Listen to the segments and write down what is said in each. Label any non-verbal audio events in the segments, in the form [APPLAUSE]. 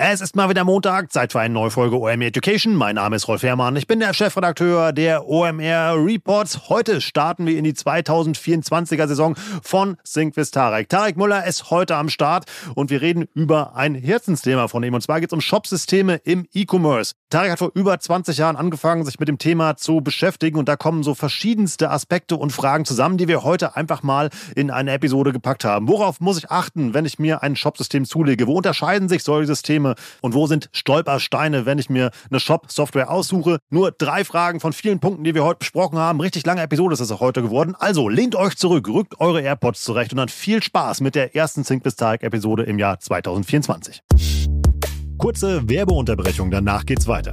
Es ist mal wieder Montag, Zeit für eine neue Folge OMR Education. Mein Name ist Rolf Herrmann, ich bin der Chefredakteur der OMR Reports. Heute starten wir in die 2024er Saison von Sync with Tarek. Tarek Müller ist heute am Start und wir reden über ein Herzensthema von ihm. Und zwar geht es um Shopsysteme im E-Commerce. Tarek hat vor über 20 Jahren angefangen, sich mit dem Thema zu beschäftigen und da kommen so verschiedenste Aspekte und Fragen zusammen, die wir heute einfach mal in eine Episode gepackt haben. Worauf muss ich achten, wenn ich mir ein Shopsystem zulege? Wo unterscheiden sich solche Systeme? Und wo sind Stolpersteine, wenn ich mir eine Shop-Software aussuche. Nur drei Fragen von vielen Punkten, die wir heute besprochen haben. Richtig lange Episode ist es auch heute geworden. Also lehnt euch zurück, rückt eure AirPods zurecht und dann viel Spaß mit der ersten Sync bis Episode im Jahr 2024. Kurze Werbeunterbrechung, danach geht's weiter.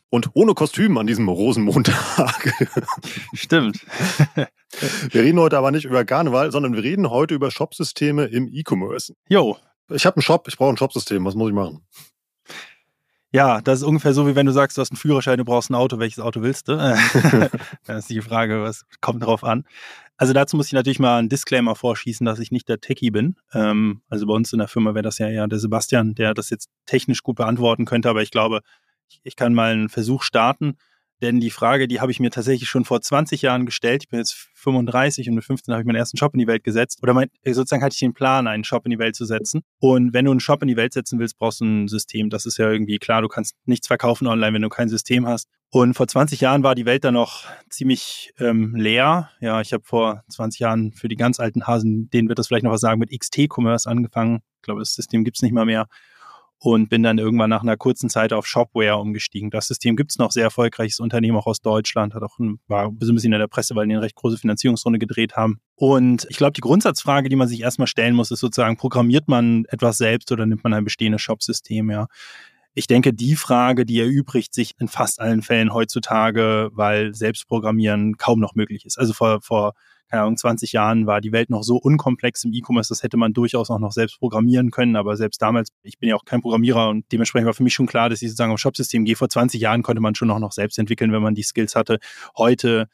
und ohne Kostüm an diesem Rosenmontag. [LAUGHS] Stimmt. [LAUGHS] wir reden heute aber nicht über Karneval, sondern wir reden heute über Shopsysteme im E-Commerce. Jo. Ich habe einen Shop, ich brauche ein Shopsystem. Was muss ich machen? Ja, das ist ungefähr so, wie wenn du sagst, du hast einen Führerschein, du brauchst ein Auto. Welches Auto willst du? [LAUGHS] das ist die Frage, was kommt drauf an? Also dazu muss ich natürlich mal einen Disclaimer vorschießen, dass ich nicht der Techie bin. Ähm, also bei uns in der Firma wäre das ja eher der Sebastian, der das jetzt technisch gut beantworten könnte, aber ich glaube, ich kann mal einen Versuch starten, denn die Frage, die habe ich mir tatsächlich schon vor 20 Jahren gestellt. Ich bin jetzt 35 und mit 15 habe ich meinen ersten Shop in die Welt gesetzt. Oder mein, sozusagen hatte ich den Plan, einen Shop in die Welt zu setzen. Und wenn du einen Shop in die Welt setzen willst, brauchst du ein System. Das ist ja irgendwie klar. Du kannst nichts verkaufen online, wenn du kein System hast. Und vor 20 Jahren war die Welt dann noch ziemlich ähm, leer. Ja, ich habe vor 20 Jahren für die ganz alten Hasen, denen wird das vielleicht noch was sagen, mit XT-Commerce angefangen. Ich glaube, das System gibt's nicht mal mehr und bin dann irgendwann nach einer kurzen Zeit auf Shopware umgestiegen. Das System gibt es noch, sehr erfolgreiches Unternehmen auch aus Deutschland, hat auch ein, war ein bisschen in der Presse, weil die eine recht große Finanzierungsrunde gedreht haben. Und ich glaube, die Grundsatzfrage, die man sich erstmal stellen muss, ist sozusagen, programmiert man etwas selbst oder nimmt man ein bestehendes Shopsystem, ja. Ich denke, die Frage, die erübrigt sich in fast allen Fällen heutzutage, weil Selbstprogrammieren kaum noch möglich ist. Also vor, vor keine Ahnung, 20 Jahren war die Welt noch so unkomplex im E-Commerce, das hätte man durchaus auch noch selbst programmieren können. Aber selbst damals, ich bin ja auch kein Programmierer und dementsprechend war für mich schon klar, dass ich sozusagen am Shopsystem gehe. Vor 20 Jahren konnte man schon noch, noch selbst entwickeln, wenn man die Skills hatte. Heute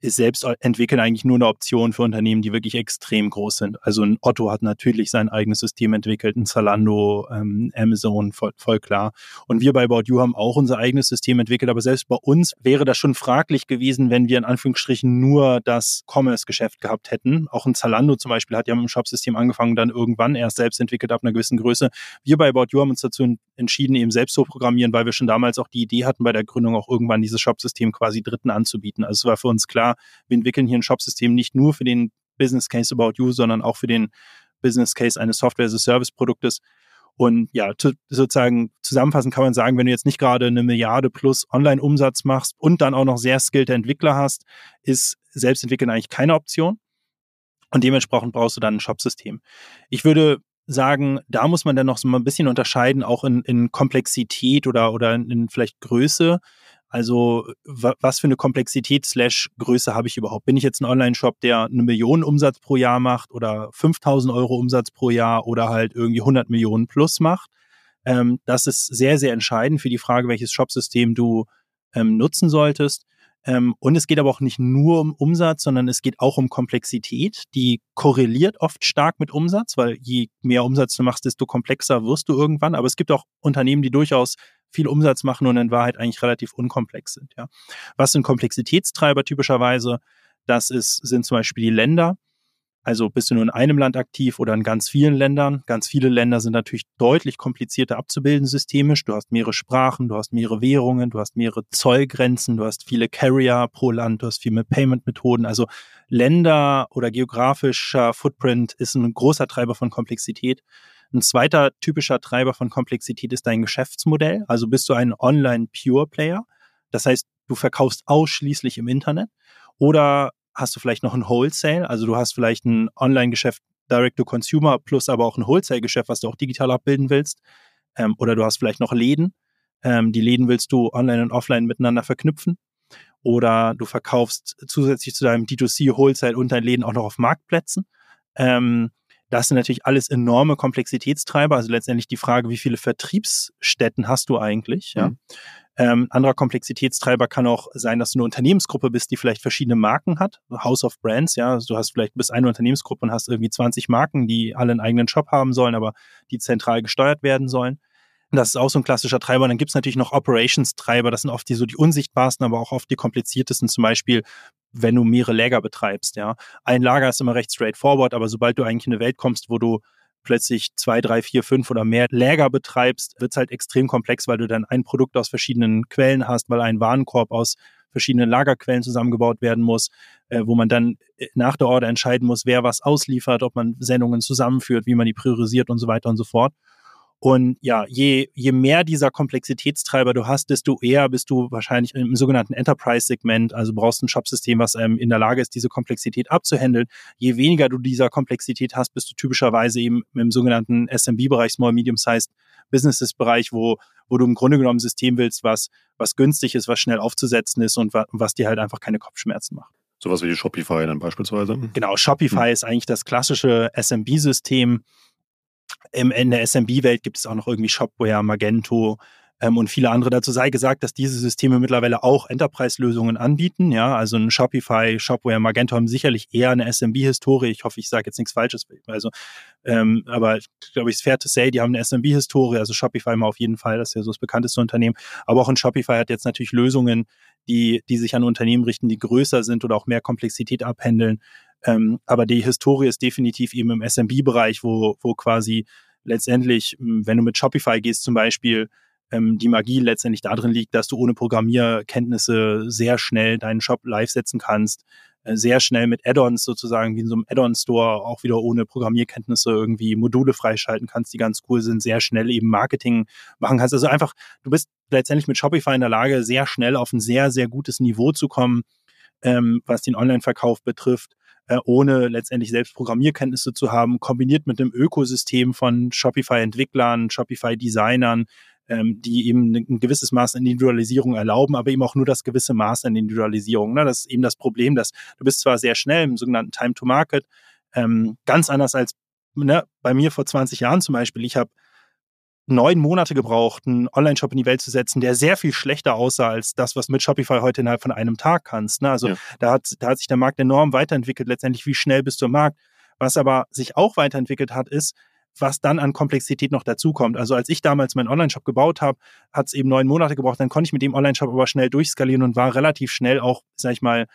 ist selbst entwickeln eigentlich nur eine Option für Unternehmen, die wirklich extrem groß sind. Also ein Otto hat natürlich sein eigenes System entwickelt, ein Zalando, ähm, Amazon, voll, voll, klar. Und wir bei About You haben auch unser eigenes System entwickelt, aber selbst bei uns wäre das schon fraglich gewesen, wenn wir in Anführungsstrichen nur das Commerce-Geschäft gehabt hätten. Auch ein Zalando zum Beispiel hat ja mit dem Shop-System angefangen, dann irgendwann erst selbst entwickelt ab einer gewissen Größe. Wir bei About You haben uns dazu entschieden, eben selbst zu programmieren, weil wir schon damals auch die Idee hatten, bei der Gründung auch irgendwann dieses Shop-System quasi Dritten anzubieten. Also es war für uns klar, wir entwickeln hier ein Shop-System nicht nur für den Business Case About You, sondern auch für den Business Case eines Software-as-a-Service-Produktes. Und ja, sozusagen zusammenfassend kann man sagen, wenn du jetzt nicht gerade eine Milliarde plus Online-Umsatz machst und dann auch noch sehr skillte Entwickler hast, ist Selbstentwickeln eigentlich keine Option. Und dementsprechend brauchst du dann ein Shop-System. Ich würde sagen, da muss man dann noch so mal ein bisschen unterscheiden, auch in, in Komplexität oder, oder in vielleicht Größe. Also was für eine Komplexität slash Größe habe ich überhaupt? Bin ich jetzt ein Online-Shop, der eine Million Umsatz pro Jahr macht oder 5000 Euro Umsatz pro Jahr oder halt irgendwie 100 Millionen plus macht? Ähm, das ist sehr, sehr entscheidend für die Frage, welches Shopsystem du ähm, nutzen solltest. Ähm, und es geht aber auch nicht nur um Umsatz, sondern es geht auch um Komplexität. Die korreliert oft stark mit Umsatz, weil je mehr Umsatz du machst, desto komplexer wirst du irgendwann. Aber es gibt auch Unternehmen, die durchaus viel Umsatz machen und in Wahrheit eigentlich relativ unkomplex sind. Ja. Was sind Komplexitätstreiber typischerweise? Das ist, sind zum Beispiel die Länder. Also bist du nur in einem Land aktiv oder in ganz vielen Ländern. Ganz viele Länder sind natürlich deutlich komplizierter abzubilden systemisch. Du hast mehrere Sprachen, du hast mehrere Währungen, du hast mehrere Zollgrenzen, du hast viele Carrier pro Land, du hast viel mit Payment-Methoden. Also Länder oder geografischer Footprint ist ein großer Treiber von Komplexität. Ein zweiter typischer Treiber von Komplexität ist dein Geschäftsmodell. Also bist du ein Online-Pure-Player. Das heißt, du verkaufst ausschließlich im Internet. Oder hast du vielleicht noch ein Wholesale, also du hast vielleicht ein Online-Geschäft Direct to Consumer plus aber auch ein Wholesale-Geschäft, was du auch digital abbilden willst. Ähm, oder du hast vielleicht noch Läden. Ähm, die Läden willst du online und offline miteinander verknüpfen. Oder du verkaufst zusätzlich zu deinem D2C Wholesale und deinen Läden auch noch auf Marktplätzen. Ähm, das sind natürlich alles enorme Komplexitätstreiber. Also letztendlich die Frage, wie viele Vertriebsstätten hast du eigentlich? Ja. Mhm. Ähm, anderer Komplexitätstreiber kann auch sein, dass du eine Unternehmensgruppe bist, die vielleicht verschiedene Marken hat. House of Brands, ja. Also du hast vielleicht bis eine Unternehmensgruppe und hast irgendwie 20 Marken, die alle einen eigenen Shop haben sollen, aber die zentral gesteuert werden sollen. Das ist auch so ein klassischer Treiber. Und dann gibt es natürlich noch Operations-Treiber. Das sind oft die so die unsichtbarsten, aber auch oft die kompliziertesten. Zum Beispiel, wenn du mehrere Lager betreibst. Ja, ein Lager ist immer recht straightforward, aber sobald du eigentlich in eine Welt kommst, wo du plötzlich zwei, drei, vier, fünf oder mehr Läger betreibst, wird es halt extrem komplex, weil du dann ein Produkt aus verschiedenen Quellen hast, weil ein Warenkorb aus verschiedenen Lagerquellen zusammengebaut werden muss, äh, wo man dann äh, nach der Order entscheiden muss, wer was ausliefert, ob man Sendungen zusammenführt, wie man die priorisiert und so weiter und so fort. Und ja, je, je mehr dieser Komplexitätstreiber du hast, desto eher bist du wahrscheinlich im sogenannten Enterprise-Segment, also brauchst ein Shopsystem, was ähm, in der Lage ist, diese Komplexität abzuhandeln. Je weniger du dieser Komplexität hast, bist du typischerweise eben im sogenannten SMB-Bereich, Small Medium-Sized Businesses-Bereich, wo, wo du im Grunde genommen ein System willst, was, was günstig ist, was schnell aufzusetzen ist und wa was dir halt einfach keine Kopfschmerzen macht. Sowas wie die Shopify dann beispielsweise. Genau, Shopify hm. ist eigentlich das klassische SMB-System, im, in der SMB-Welt gibt es auch noch irgendwie Shopware, Magento ähm, und viele andere. Dazu sei gesagt, dass diese Systeme mittlerweile auch Enterprise-Lösungen anbieten. Ja, also ein Shopify, Shopware, Magento haben sicherlich eher eine SMB-Historie. Ich hoffe, ich sage jetzt nichts Falsches. Also, ähm, aber glaube ich, ist fair to say, die haben eine SMB-Historie. Also Shopify mal auf jeden Fall, das ist ja so das bekannteste Unternehmen. Aber auch ein Shopify hat jetzt natürlich Lösungen, die, die sich an Unternehmen richten, die größer sind oder auch mehr Komplexität abhändeln. Ähm, aber die Historie ist definitiv eben im SMB-Bereich, wo, wo quasi letztendlich, wenn du mit Shopify gehst zum Beispiel, ähm, die Magie letztendlich darin liegt, dass du ohne Programmierkenntnisse sehr schnell deinen Shop live setzen kannst, äh, sehr schnell mit Add-ons sozusagen, wie in so einem Add-on-Store, auch wieder ohne Programmierkenntnisse irgendwie Module freischalten kannst, die ganz cool sind, sehr schnell eben Marketing machen kannst. Also einfach, du bist letztendlich mit Shopify in der Lage, sehr schnell auf ein sehr, sehr gutes Niveau zu kommen, ähm, was den Online-Verkauf betrifft äh, ohne letztendlich selbst Programmierkenntnisse zu haben, kombiniert mit einem Ökosystem von Shopify-Entwicklern, Shopify-Designern, ähm, die eben ein gewisses Maß an Individualisierung erlauben, aber eben auch nur das gewisse Maß an Individualisierung. Ne? Das ist eben das Problem, dass du bist zwar sehr schnell im sogenannten Time to Market, ähm, ganz anders als ne, bei mir vor 20 Jahren zum Beispiel. Ich habe neun Monate gebraucht, einen Online-Shop in die Welt zu setzen, der sehr viel schlechter aussah als das, was mit Shopify heute innerhalb von einem Tag kannst. Ne? Also ja. da, hat, da hat sich der Markt enorm weiterentwickelt. Letztendlich, wie schnell bist du im Markt? Was aber sich auch weiterentwickelt hat, ist, was dann an Komplexität noch dazukommt. Also als ich damals meinen Online-Shop gebaut habe, hat es eben neun Monate gebraucht. Dann konnte ich mit dem Online-Shop aber schnell durchskalieren und war relativ schnell auch, sag ich mal,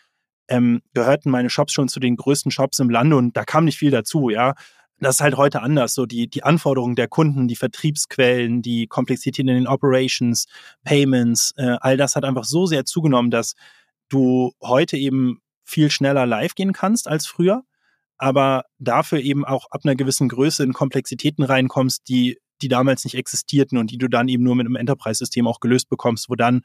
ähm, gehörten meine Shops schon zu den größten Shops im Lande und da kam nicht viel dazu, ja. Das ist halt heute anders. So die, die Anforderungen der Kunden, die Vertriebsquellen, die Komplexität in den Operations, Payments, äh, all das hat einfach so sehr zugenommen, dass du heute eben viel schneller live gehen kannst als früher, aber dafür eben auch ab einer gewissen Größe in Komplexitäten reinkommst, die, die damals nicht existierten und die du dann eben nur mit einem Enterprise-System auch gelöst bekommst, wo dann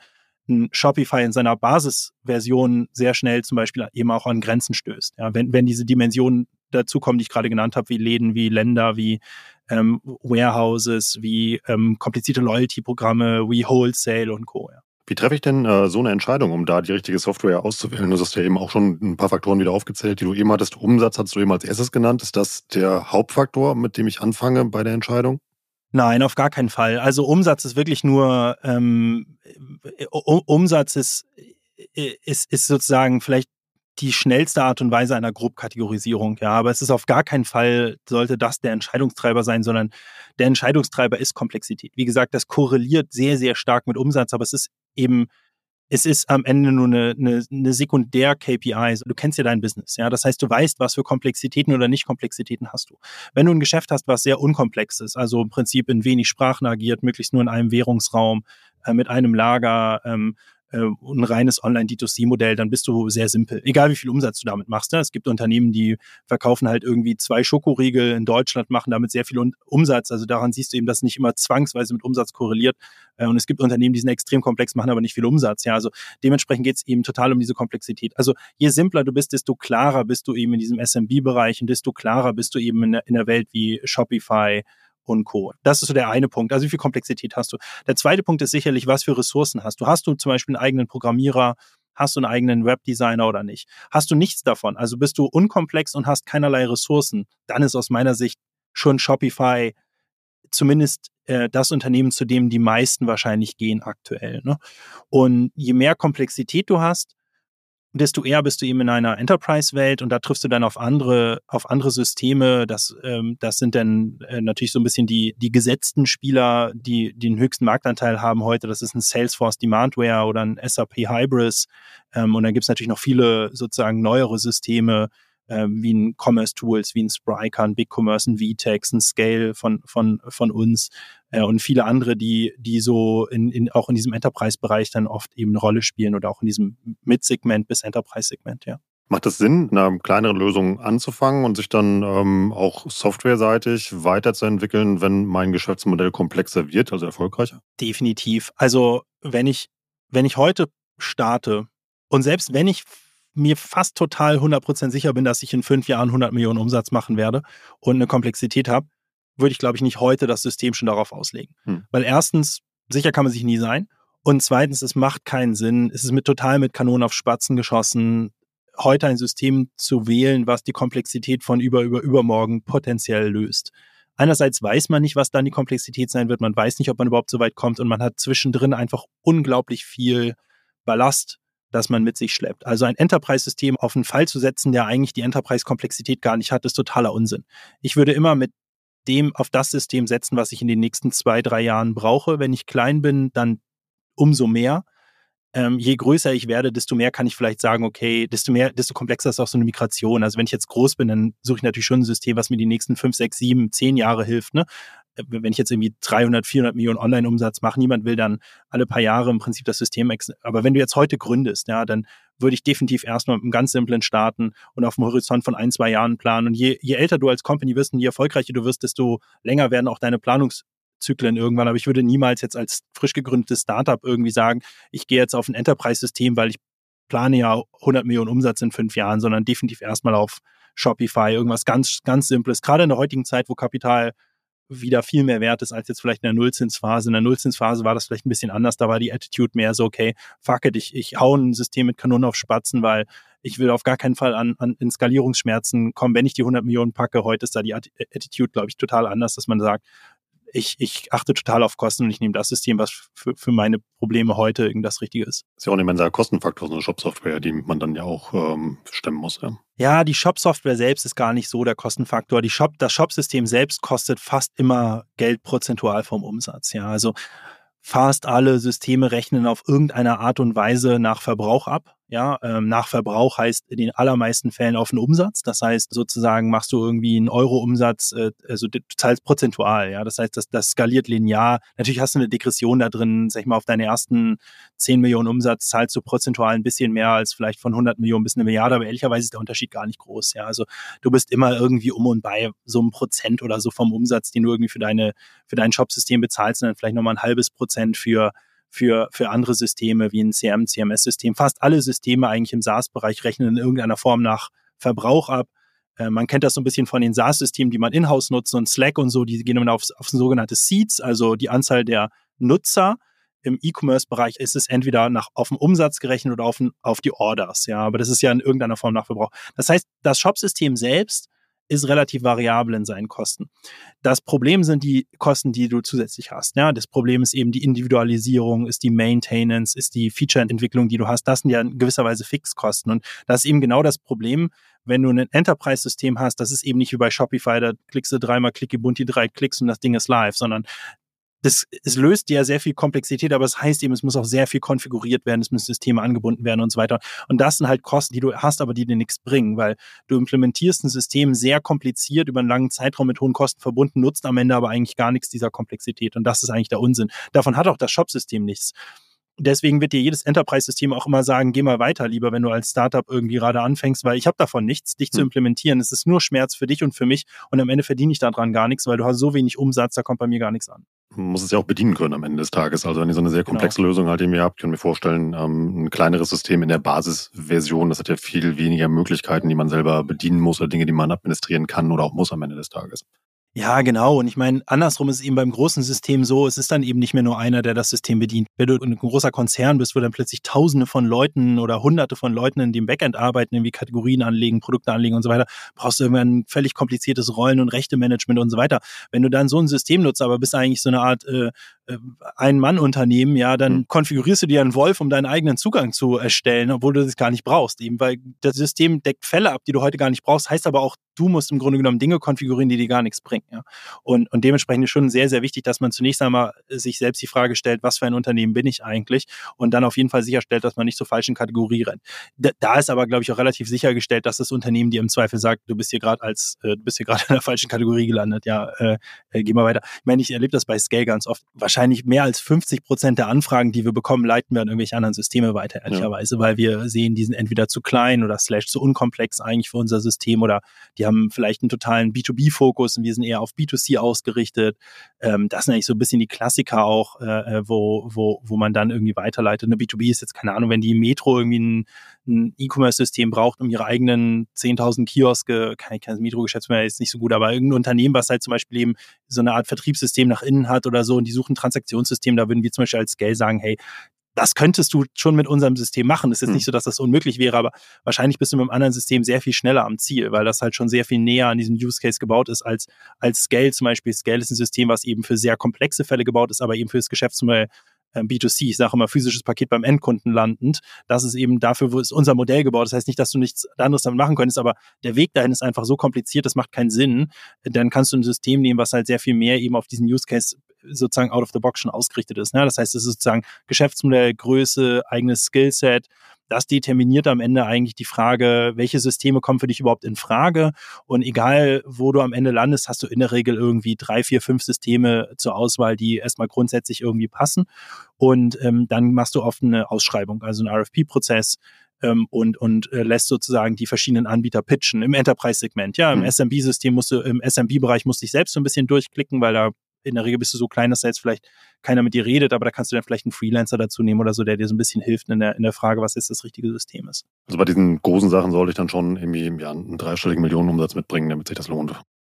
ein Shopify in seiner Basisversion sehr schnell zum Beispiel eben auch an Grenzen stößt. Ja, wenn, wenn diese Dimensionen dazukommen, die ich gerade genannt habe, wie Läden, wie Länder, wie ähm, Warehouses, wie ähm, komplizierte Loyalty-Programme, wie Wholesale und Co. Ja. Wie treffe ich denn äh, so eine Entscheidung, um da die richtige Software auszuwählen? Du hast ja eben auch schon ein paar Faktoren wieder aufgezählt, die du eben hattest. Umsatz hast du eben als erstes genannt. Ist das der Hauptfaktor, mit dem ich anfange bei der Entscheidung? Nein, auf gar keinen Fall. Also Umsatz ist wirklich nur, ähm, Umsatz ist, ist, ist sozusagen vielleicht die schnellste Art und Weise einer Grobkategorisierung, ja. Aber es ist auf gar keinen Fall, sollte das der Entscheidungstreiber sein, sondern der Entscheidungstreiber ist Komplexität. Wie gesagt, das korreliert sehr, sehr stark mit Umsatz, aber es ist eben, es ist am Ende nur eine, eine, eine Sekundär-KPI. Du kennst ja dein Business, ja. Das heißt, du weißt, was für Komplexitäten oder Nicht-Komplexitäten hast du. Wenn du ein Geschäft hast, was sehr unkomplex ist, also im Prinzip in wenig Sprachen agiert, möglichst nur in einem Währungsraum, äh, mit einem Lager, ähm, äh, ein reines Online-D2C-Modell, dann bist du sehr simpel. Egal wie viel Umsatz du damit machst. Ne? Es gibt Unternehmen, die verkaufen halt irgendwie zwei Schokoriegel in Deutschland, machen damit sehr viel Umsatz. Also daran siehst du eben, dass nicht immer zwangsweise mit Umsatz korreliert. Äh, und es gibt Unternehmen, die sind extrem komplex, machen aber nicht viel Umsatz. Ja, also dementsprechend geht es eben total um diese Komplexität. Also je simpler du bist, desto klarer bist du eben in diesem SMB-Bereich und desto klarer bist du eben in der, in der Welt wie Shopify, und Co. Das ist so der eine Punkt. Also wie viel Komplexität hast du? Der zweite Punkt ist sicherlich, was für Ressourcen hast du? Hast du zum Beispiel einen eigenen Programmierer? Hast du einen eigenen Webdesigner oder nicht? Hast du nichts davon? Also bist du unkomplex und hast keinerlei Ressourcen? Dann ist aus meiner Sicht schon Shopify zumindest äh, das Unternehmen, zu dem die meisten wahrscheinlich gehen aktuell. Ne? Und je mehr Komplexität du hast, desto eher bist du eben in einer Enterprise-Welt und da triffst du dann auf andere, auf andere Systeme. Das, ähm, das sind dann äh, natürlich so ein bisschen die, die gesetzten Spieler, die, die den höchsten Marktanteil haben heute. Das ist ein Salesforce Demandware oder ein SAP Hybris. Ähm, und dann gibt es natürlich noch viele sozusagen neuere Systeme, äh, wie ein Commerce Tools, wie ein Spryker, ein BigCommerce, ein VTEX, ein Scale von, von, von uns äh, und viele andere, die, die so in, in, auch in diesem Enterprise-Bereich dann oft eben eine Rolle spielen oder auch in diesem Mid-Segment bis Enterprise-Segment, ja. Macht es Sinn, in einer kleineren Lösung anzufangen und sich dann ähm, auch softwareseitig weiterzuentwickeln, wenn mein Geschäftsmodell komplexer wird, also erfolgreicher? Definitiv. Also wenn ich, wenn ich heute starte und selbst wenn ich mir fast total 100% sicher bin, dass ich in fünf Jahren 100 Millionen Umsatz machen werde und eine Komplexität habe, würde ich, glaube ich, nicht heute das System schon darauf auslegen. Hm. Weil erstens, sicher kann man sich nie sein. Und zweitens, es macht keinen Sinn. Es ist mit total mit Kanonen auf Spatzen geschossen, heute ein System zu wählen, was die Komplexität von über, über, übermorgen potenziell löst. Einerseits weiß man nicht, was dann die Komplexität sein wird. Man weiß nicht, ob man überhaupt so weit kommt und man hat zwischendrin einfach unglaublich viel Ballast, das man mit sich schleppt. Also ein Enterprise-System auf einen Fall zu setzen, der eigentlich die Enterprise-Komplexität gar nicht hat, ist totaler Unsinn. Ich würde immer mit dem auf das System setzen, was ich in den nächsten zwei, drei Jahren brauche. Wenn ich klein bin, dann umso mehr. Ähm, je größer ich werde, desto mehr kann ich vielleicht sagen, okay, desto mehr, desto komplexer ist auch so eine Migration. Also wenn ich jetzt groß bin, dann suche ich natürlich schon ein System, was mir die nächsten fünf, sechs, sieben, zehn Jahre hilft. Ne? Wenn ich jetzt irgendwie 300, 400 Millionen Online-Umsatz mache, niemand will dann alle paar Jahre im Prinzip das System Aber wenn du jetzt heute gründest, ja, dann würde ich definitiv erstmal mit einem ganz simplen starten und auf dem Horizont von ein, zwei Jahren planen. Und je, je älter du als Company wirst und je erfolgreicher du wirst, desto länger werden auch deine Planungszyklen irgendwann. Aber ich würde niemals jetzt als frisch gegründetes Startup irgendwie sagen, ich gehe jetzt auf ein Enterprise-System, weil ich plane ja 100 Millionen Umsatz in fünf Jahren, sondern definitiv erstmal auf Shopify, irgendwas ganz, ganz Simples. Gerade in der heutigen Zeit, wo Kapital wieder viel mehr wert ist als jetzt vielleicht in der Nullzinsphase. In der Nullzinsphase war das vielleicht ein bisschen anders. Da war die Attitude mehr so, okay, fuck it, ich, ich hau ein System mit Kanonen auf Spatzen, weil ich will auf gar keinen Fall an, an in Skalierungsschmerzen kommen, wenn ich die 100 Millionen packe. Heute ist da die Attitude, glaube ich, total anders, dass man sagt, ich, ich achte total auf Kosten und ich nehme das System, was für, für meine Probleme heute das Richtige ist. Das ist ja auch nicht mehr ein Kostenfaktor, so eine Shop-Software, die man dann ja auch ähm, stemmen muss. Ja. ja, die Shop-Software selbst ist gar nicht so der Kostenfaktor. Die Shop, das Shop-System selbst kostet fast immer Geld prozentual vom Umsatz. Ja, also fast alle Systeme rechnen auf irgendeine Art und Weise nach Verbrauch ab. Ja, ähm, nach Verbrauch heißt in den allermeisten Fällen auf den Umsatz. Das heißt, sozusagen machst du irgendwie einen Euro-Umsatz, äh, also du zahlst prozentual, ja. Das heißt, das, das skaliert linear. Natürlich hast du eine Degression da drin, sag ich mal, auf deine ersten 10 Millionen Umsatz zahlst du prozentual ein bisschen mehr als vielleicht von 100 Millionen bis eine Milliarde, aber ehrlicherweise ist der Unterschied gar nicht groß, ja. Also du bist immer irgendwie um und bei so einem Prozent oder so vom Umsatz, den du irgendwie für deine, für dein Shopsystem bezahlst und dann vielleicht nochmal ein halbes Prozent für für, für andere Systeme wie ein CM, CMS-System. Fast alle Systeme eigentlich im SaaS-Bereich rechnen in irgendeiner Form nach Verbrauch ab. Äh, man kennt das so ein bisschen von den SaaS-Systemen, die man in-house nutzt und Slack und so, die gehen dann auf, auf sogenannte Seeds, also die Anzahl der Nutzer. Im E-Commerce-Bereich ist es entweder nach, auf den Umsatz gerechnet oder auf, auf die Orders, ja, aber das ist ja in irgendeiner Form nach Verbrauch. Das heißt, das Shop-System selbst ist relativ variabel in seinen Kosten. Das Problem sind die Kosten, die du zusätzlich hast. Ja, das Problem ist eben die Individualisierung, ist die Maintenance, ist die Feature-Entwicklung, die du hast. Das sind ja in gewisser Weise Fixkosten. Und das ist eben genau das Problem, wenn du ein Enterprise-System hast, das ist eben nicht wie bei Shopify, da klickst du dreimal, klicke Bunti drei Klicks und das Ding ist live, sondern das, es löst ja sehr viel Komplexität, aber es das heißt eben, es muss auch sehr viel konfiguriert werden, es müssen Systeme angebunden werden und so weiter. Und das sind halt Kosten, die du hast, aber die dir nichts bringen, weil du implementierst ein System sehr kompliziert über einen langen Zeitraum mit hohen Kosten verbunden, nutzt am Ende aber eigentlich gar nichts dieser Komplexität. Und das ist eigentlich der Unsinn. Davon hat auch das Shop-System nichts. Deswegen wird dir jedes Enterprise-System auch immer sagen, geh mal weiter, lieber wenn du als Startup irgendwie gerade anfängst, weil ich habe davon nichts, dich hm. zu implementieren. Es ist nur Schmerz für dich und für mich und am Ende verdiene ich daran gar nichts, weil du hast so wenig Umsatz, da kommt bei mir gar nichts an. Man muss es ja auch bedienen können am Ende des Tages. Also wenn ihr so eine sehr genau. komplexe genau. Lösung halt irgendwie habt, können wir vorstellen, ähm, ein kleineres System in der Basisversion, das hat ja viel weniger Möglichkeiten, die man selber bedienen muss oder Dinge, die man administrieren kann oder auch muss am Ende des Tages. Ja, genau. Und ich meine, andersrum ist es eben beim großen System so, es ist dann eben nicht mehr nur einer, der das System bedient. Wenn du ein großer Konzern bist, wo dann plötzlich Tausende von Leuten oder Hunderte von Leuten in dem Backend arbeiten, irgendwie Kategorien anlegen, Produkte anlegen und so weiter, brauchst du irgendwann ein völlig kompliziertes Rollen- und Rechtemanagement und so weiter. Wenn du dann so ein System nutzt, aber bist eigentlich so eine Art äh, Ein-Mann-Unternehmen, ja, dann mhm. konfigurierst du dir einen Wolf, um deinen eigenen Zugang zu erstellen, obwohl du das gar nicht brauchst. Eben weil das System deckt Fälle ab, die du heute gar nicht brauchst, heißt aber auch, du musst im Grunde genommen Dinge konfigurieren, die dir gar nichts bringen. Ja. Und, und dementsprechend ist schon sehr, sehr wichtig, dass man zunächst einmal sich selbst die Frage stellt, was für ein Unternehmen bin ich eigentlich? Und dann auf jeden Fall sicherstellt, dass man nicht zur falschen Kategorie rennt. Da, da ist aber, glaube ich, auch relativ sichergestellt, dass das Unternehmen dir im Zweifel sagt, du bist hier gerade als, äh, du bist hier gerade [LAUGHS] in der falschen Kategorie gelandet. Ja, äh, äh, geh mal weiter. Ich meine, ich erlebe das bei Scale ganz oft. Wahrscheinlich mehr als 50 Prozent der Anfragen, die wir bekommen, leiten wir an irgendwelche anderen Systeme weiter, ehrlicherweise, ja. weil wir sehen, die sind entweder zu klein oder slash zu unkomplex eigentlich für unser System oder die haben vielleicht einen totalen B2B-Fokus und wir sind eher auf B2C ausgerichtet. Ähm, das sind eigentlich so ein bisschen die Klassiker auch, äh, äh wo, wo, wo man dann irgendwie weiterleitet. Eine B2B ist jetzt keine Ahnung, wenn die Metro irgendwie ein, ein E-Commerce-System braucht, um ihre eigenen 10.000 Kioske, ich das Metro-Geschäftsmodell jetzt nicht so gut, aber irgendein Unternehmen, was halt zum Beispiel eben so eine Art Vertriebssystem nach innen hat oder so und die suchen Transaktions System, da würden wir zum Beispiel als Scale sagen, hey, das könntest du schon mit unserem System machen. Es ist jetzt nicht hm. so, dass das unmöglich wäre, aber wahrscheinlich bist du mit einem anderen System sehr viel schneller am Ziel, weil das halt schon sehr viel näher an diesem Use Case gebaut ist als, als Scale zum Beispiel. Scale ist ein System, was eben für sehr komplexe Fälle gebaut ist, aber eben für das Geschäftsmodell B2C, ich sage immer physisches Paket beim Endkunden landend. Das ist eben dafür, wo ist unser Modell gebaut. Das heißt nicht, dass du nichts anderes damit machen könntest, aber der Weg dahin ist einfach so kompliziert, das macht keinen Sinn. Dann kannst du ein System nehmen, was halt sehr viel mehr eben auf diesen Use Case sozusagen out of the box schon ausgerichtet ist. Ne? Das heißt, es ist sozusagen Geschäftsmodell, Größe, eigenes Skillset. Das determiniert am Ende eigentlich die Frage, welche Systeme kommen für dich überhaupt in Frage. Und egal, wo du am Ende landest, hast du in der Regel irgendwie drei, vier, fünf Systeme zur Auswahl, die erstmal grundsätzlich irgendwie passen. Und ähm, dann machst du oft eine Ausschreibung, also einen RFP-Prozess, ähm, und, und äh, lässt sozusagen die verschiedenen Anbieter pitchen im Enterprise-Segment. Ja, im mhm. SMB-System musst du, im SMB-Bereich musst du dich selbst so ein bisschen durchklicken, weil da in der Regel bist du so klein, dass da jetzt vielleicht keiner mit dir redet, aber da kannst du dann vielleicht einen Freelancer dazu nehmen oder so, der dir so ein bisschen hilft in der, in der Frage, was jetzt das richtige System ist. Also bei diesen großen Sachen sollte ich dann schon irgendwie ja, einen dreistelligen Millionenumsatz mitbringen, damit sich das lohnt.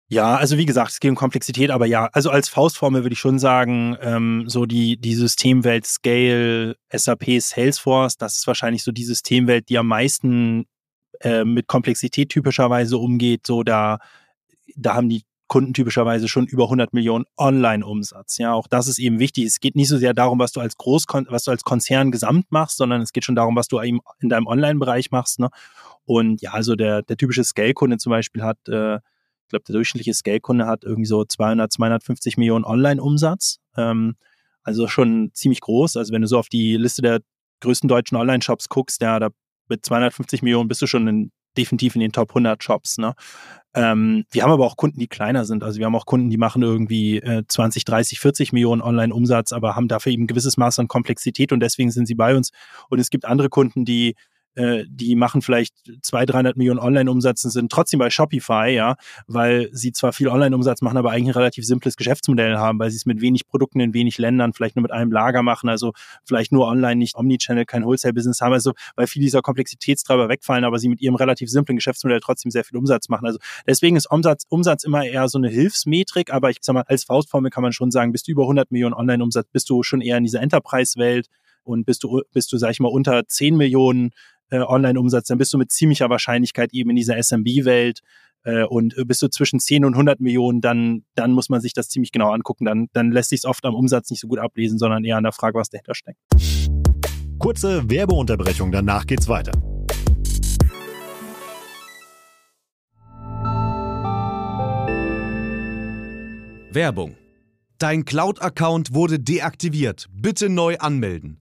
Ja, also wie gesagt, es geht um Komplexität, aber ja, also als Faustformel würde ich schon sagen, ähm, so die, die Systemwelt Scale, SAP, Salesforce, das ist wahrscheinlich so die Systemwelt, die am meisten äh, mit Komplexität typischerweise umgeht. So da, da haben die Kunden typischerweise schon über 100 Millionen Online-Umsatz. Ja, auch das ist eben wichtig. Es geht nicht so sehr darum, was du als Großkon was du als Konzern gesamt machst, sondern es geht schon darum, was du eben in deinem Online-Bereich machst. Ne? Und ja, also der, der typische Scale-Kunde zum Beispiel hat, äh, ich glaube, der durchschnittliche Scale-Kunde hat irgendwie so 200, 250 Millionen Online-Umsatz. Ähm, also schon ziemlich groß. Also wenn du so auf die Liste der größten deutschen Online-Shops guckst, ja, da mit 250 Millionen bist du schon in definitiv in den Top 100 Shops. Ne? Ähm, wir haben aber auch Kunden, die kleiner sind. Also wir haben auch Kunden, die machen irgendwie äh, 20, 30, 40 Millionen Online-Umsatz, aber haben dafür eben ein gewisses Maß an Komplexität und deswegen sind sie bei uns. Und es gibt andere Kunden, die äh, die machen vielleicht 200, 300 Millionen Online-Umsatz und sind trotzdem bei Shopify, ja, weil sie zwar viel Online-Umsatz machen, aber eigentlich ein relativ simples Geschäftsmodell haben, weil sie es mit wenig Produkten in wenig Ländern vielleicht nur mit einem Lager machen, also vielleicht nur online, nicht Omnichannel, kein Wholesale-Business haben, also weil viele dieser Komplexitätstreiber wegfallen, aber sie mit ihrem relativ simplen Geschäftsmodell trotzdem sehr viel Umsatz machen. Also deswegen ist Umsatz, Umsatz immer eher so eine Hilfsmetrik, aber ich sag mal, als Faustformel kann man schon sagen, bist du über 100 Millionen Online-Umsatz, bist du schon eher in dieser Enterprise-Welt und bist du, bist du, sag ich mal, unter 10 Millionen äh, Online-Umsatz, dann bist du mit ziemlicher Wahrscheinlichkeit eben in dieser SMB-Welt äh, und bist du zwischen 10 und 100 Millionen, dann, dann muss man sich das ziemlich genau angucken. Dann, dann lässt sich es oft am Umsatz nicht so gut ablesen, sondern eher an der Frage, was dahinter steckt. Kurze Werbeunterbrechung, danach geht's weiter. Werbung. Dein Cloud-Account wurde deaktiviert. Bitte neu anmelden.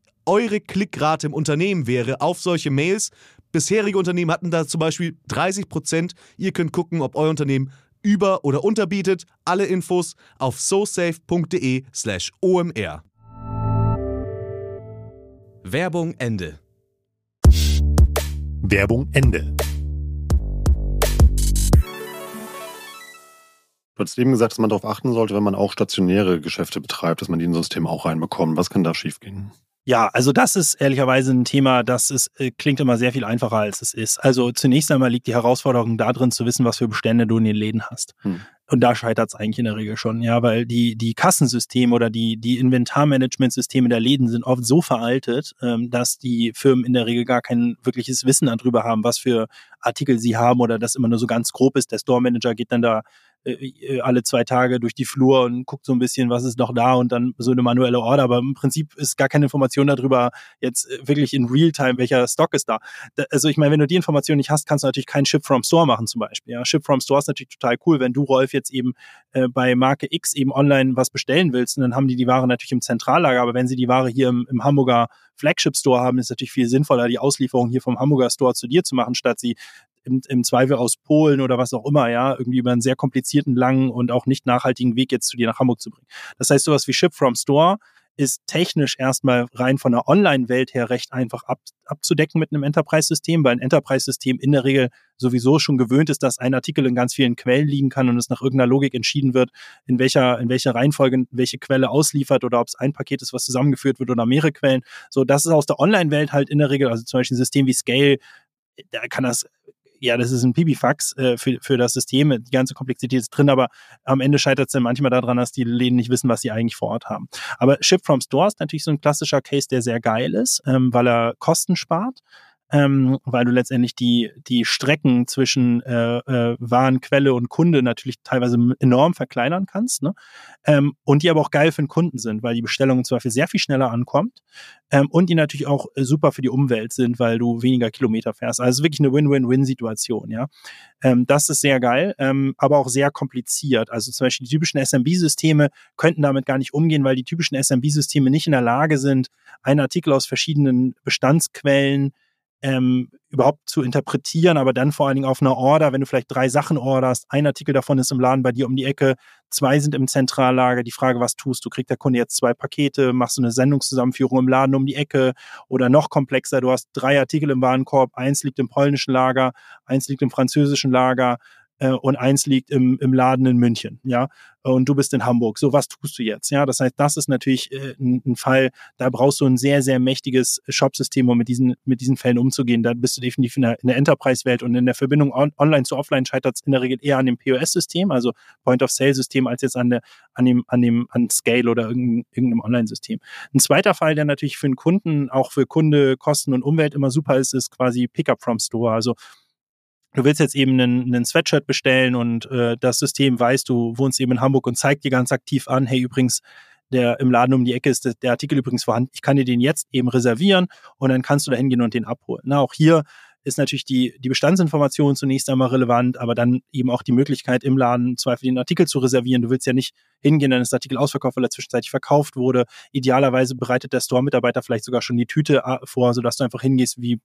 eure Klickrate im Unternehmen wäre auf solche Mails. Bisherige Unternehmen hatten da zum Beispiel 30 Prozent. Ihr könnt gucken, ob euer Unternehmen über- oder unterbietet. Alle Infos auf sosafe.de/slash omr. Werbung Ende. Werbung Ende. Du hast eben gesagt, dass man darauf achten sollte, wenn man auch stationäre Geschäfte betreibt, dass man die in System auch reinbekommt. Was kann da schiefgehen? Ja, also das ist ehrlicherweise ein Thema, das ist, äh, klingt immer sehr viel einfacher, als es ist. Also zunächst einmal liegt die Herausforderung darin, zu wissen, was für Bestände du in den Läden hast. Hm. Und da scheitert es eigentlich in der Regel schon, ja, weil die, die Kassensysteme oder die, die Inventarmanagementsysteme der Läden sind oft so veraltet, ähm, dass die Firmen in der Regel gar kein wirkliches Wissen darüber haben, was für Artikel sie haben oder das immer nur so ganz grob ist. Der Store Manager geht dann da äh, äh, alle zwei Tage durch die Flur und guckt so ein bisschen, was ist noch da und dann so eine manuelle Order. Aber im Prinzip ist gar keine Information darüber, jetzt äh, wirklich in Realtime, welcher Stock ist da. Also ich meine, wenn du die Information nicht hast, kannst du natürlich keinen Ship from Store machen zum Beispiel. Ja, Ship from Store ist natürlich total cool, wenn du, Rolf, jetzt eben äh, bei Marke X eben online was bestellen willst und dann haben die die Ware natürlich im Zentrallager. Aber wenn sie die Ware hier im, im Hamburger Flagship Store haben, ist natürlich viel sinnvoller, die Auslieferung hier vom Hamburger Store zu dir zu machen, statt sie im, im Zweifel aus Polen oder was auch immer, ja, irgendwie über einen sehr komplizierten, langen und auch nicht nachhaltigen Weg jetzt zu dir nach Hamburg zu bringen. Das heißt, sowas wie Ship from Store ist technisch erstmal rein von der Online-Welt her recht einfach ab, abzudecken mit einem Enterprise-System, weil ein Enterprise-System in der Regel sowieso schon gewöhnt ist, dass ein Artikel in ganz vielen Quellen liegen kann und es nach irgendeiner Logik entschieden wird, in welcher, in welcher Reihenfolge welche Quelle ausliefert oder ob es ein Paket ist, was zusammengeführt wird oder mehrere Quellen. So, das ist aus der Online-Welt halt in der Regel, also zum Beispiel ein System wie Scale, da kann das ja, das ist ein Pipifax äh, für, für das System. Die ganze Komplexität ist drin, aber am Ende scheitert es dann manchmal daran, dass die Läden nicht wissen, was sie eigentlich vor Ort haben. Aber Ship from Store ist natürlich so ein klassischer Case, der sehr geil ist, ähm, weil er Kosten spart ähm, weil du letztendlich die, die Strecken zwischen äh, äh, Warenquelle und Kunde natürlich teilweise enorm verkleinern kannst. Ne? Ähm, und die aber auch geil für den Kunden sind, weil die Bestellung im Zweifel sehr viel schneller ankommt ähm, und die natürlich auch äh, super für die Umwelt sind, weil du weniger Kilometer fährst. Also wirklich eine Win-Win-Win-Situation. Ja? Ähm, das ist sehr geil, ähm, aber auch sehr kompliziert. Also zum Beispiel die typischen SMB-Systeme könnten damit gar nicht umgehen, weil die typischen SMB-Systeme nicht in der Lage sind, einen Artikel aus verschiedenen Bestandsquellen ähm, überhaupt zu interpretieren, aber dann vor allen Dingen auf einer Order, wenn du vielleicht drei Sachen orderst, ein Artikel davon ist im Laden bei dir um die Ecke, zwei sind im Zentrallager, die Frage, was tust du? Kriegt der Kunde jetzt zwei Pakete, machst du eine Sendungszusammenführung im Laden um die Ecke oder noch komplexer, du hast drei Artikel im Warenkorb, eins liegt im polnischen Lager, eins liegt im französischen Lager, äh, und eins liegt im, im Laden in München, ja, und du bist in Hamburg. So, was tust du jetzt? Ja, das heißt, das ist natürlich äh, ein, ein Fall, da brauchst du ein sehr, sehr mächtiges Shop-System, um mit diesen, mit diesen Fällen umzugehen. Da bist du definitiv in der, der Enterprise-Welt und in der Verbindung on, online zu offline scheitert es in der Regel eher an dem POS-System, also Point-of-Sale-System, als jetzt an der, an dem, an dem, an Scale oder irgendeinem, irgendeinem Online-System. Ein zweiter Fall, der natürlich für den Kunden, auch für Kunde, Kosten und Umwelt immer super ist, ist quasi Pickup from Store. Also du willst jetzt eben einen, einen Sweatshirt bestellen und äh, das System weiß, du wohnst eben in Hamburg und zeigt dir ganz aktiv an, hey übrigens, der im Laden um die Ecke ist der Artikel übrigens vorhanden. Ich kann dir den jetzt eben reservieren und dann kannst du da hingehen und den abholen. Na, auch hier ist natürlich die, die Bestandsinformation zunächst einmal relevant, aber dann eben auch die Möglichkeit im Laden Zweifel den Artikel zu reservieren. Du willst ja nicht hingehen, dann ist der Artikel ausverkauft, weil er zwischenzeitlich verkauft wurde. Idealerweise bereitet der Store-Mitarbeiter vielleicht sogar schon die Tüte äh, vor, sodass du einfach hingehst wie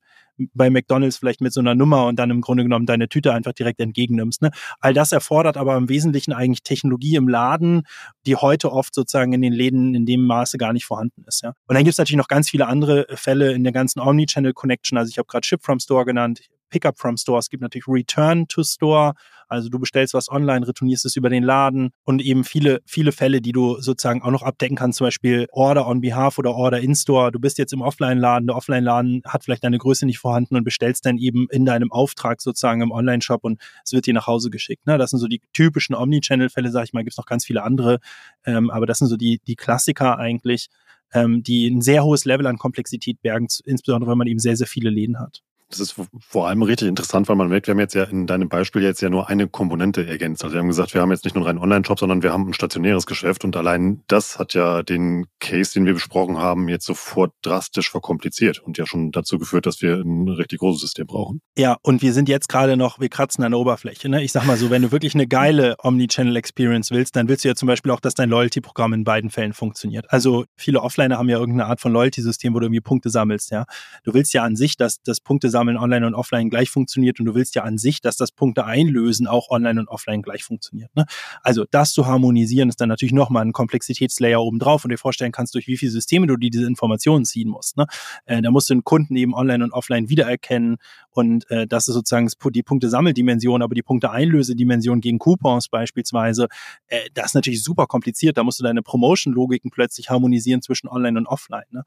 bei McDonalds vielleicht mit so einer Nummer und dann im Grunde genommen deine Tüte einfach direkt entgegennimmst. Ne? All das erfordert aber im Wesentlichen eigentlich Technologie im Laden, die heute oft sozusagen in den Läden in dem Maße gar nicht vorhanden ist. Ja? Und dann gibt es natürlich noch ganz viele andere Fälle in der ganzen Omnichannel Connection. Also ich habe gerade Ship from Store genannt. Pickup from Store. Es gibt natürlich Return to Store. Also du bestellst was online, retournierst es über den Laden und eben viele, viele Fälle, die du sozusagen auch noch abdecken kannst, zum Beispiel Order on behalf oder Order in Store. Du bist jetzt im Offline-Laden, der Offline-Laden hat vielleicht deine Größe nicht vorhanden und bestellst dann eben in deinem Auftrag sozusagen im Online-Shop und es wird dir nach Hause geschickt. Ne? Das sind so die typischen Omnichannel-Fälle, sag ich mal, gibt es noch ganz viele andere, ähm, aber das sind so die, die Klassiker eigentlich, ähm, die ein sehr hohes Level an Komplexität bergen, insbesondere wenn man eben sehr, sehr viele Läden hat. Das ist vor allem richtig interessant, weil man merkt, wir haben jetzt ja in deinem Beispiel jetzt ja nur eine Komponente ergänzt. Also wir haben gesagt, wir haben jetzt nicht nur einen Online-Shop, sondern wir haben ein stationäres Geschäft und allein das hat ja den Case, den wir besprochen haben, jetzt sofort drastisch verkompliziert und ja schon dazu geführt, dass wir ein richtig großes System brauchen. Ja, und wir sind jetzt gerade noch, wir kratzen an der Oberfläche. Ne? Ich sag mal so, wenn du wirklich eine geile Omnichannel-Experience willst, dann willst du ja zum Beispiel auch, dass dein Loyalty-Programm in beiden Fällen funktioniert. Also viele Offliner haben ja irgendeine Art von Loyalty-System, wo du irgendwie Punkte sammelst. Ja, Du willst ja an sich, dass das Punkte Sammeln online und offline gleich funktioniert und du willst ja an sich, dass das Punkte einlösen auch online und offline gleich funktioniert. Ne? Also das zu harmonisieren ist dann natürlich nochmal ein Komplexitätslayer obendrauf und dir vorstellen kannst, durch wie viele Systeme du diese Informationen ziehen musst. Ne? Äh, da musst du den Kunden eben online und offline wiedererkennen und äh, das ist sozusagen die Punkte-Sammeldimension, aber die Punkte-Einlösedimension gegen Coupons beispielsweise, äh, das ist natürlich super kompliziert. Da musst du deine Promotion-Logiken plötzlich harmonisieren zwischen online und offline. Ne?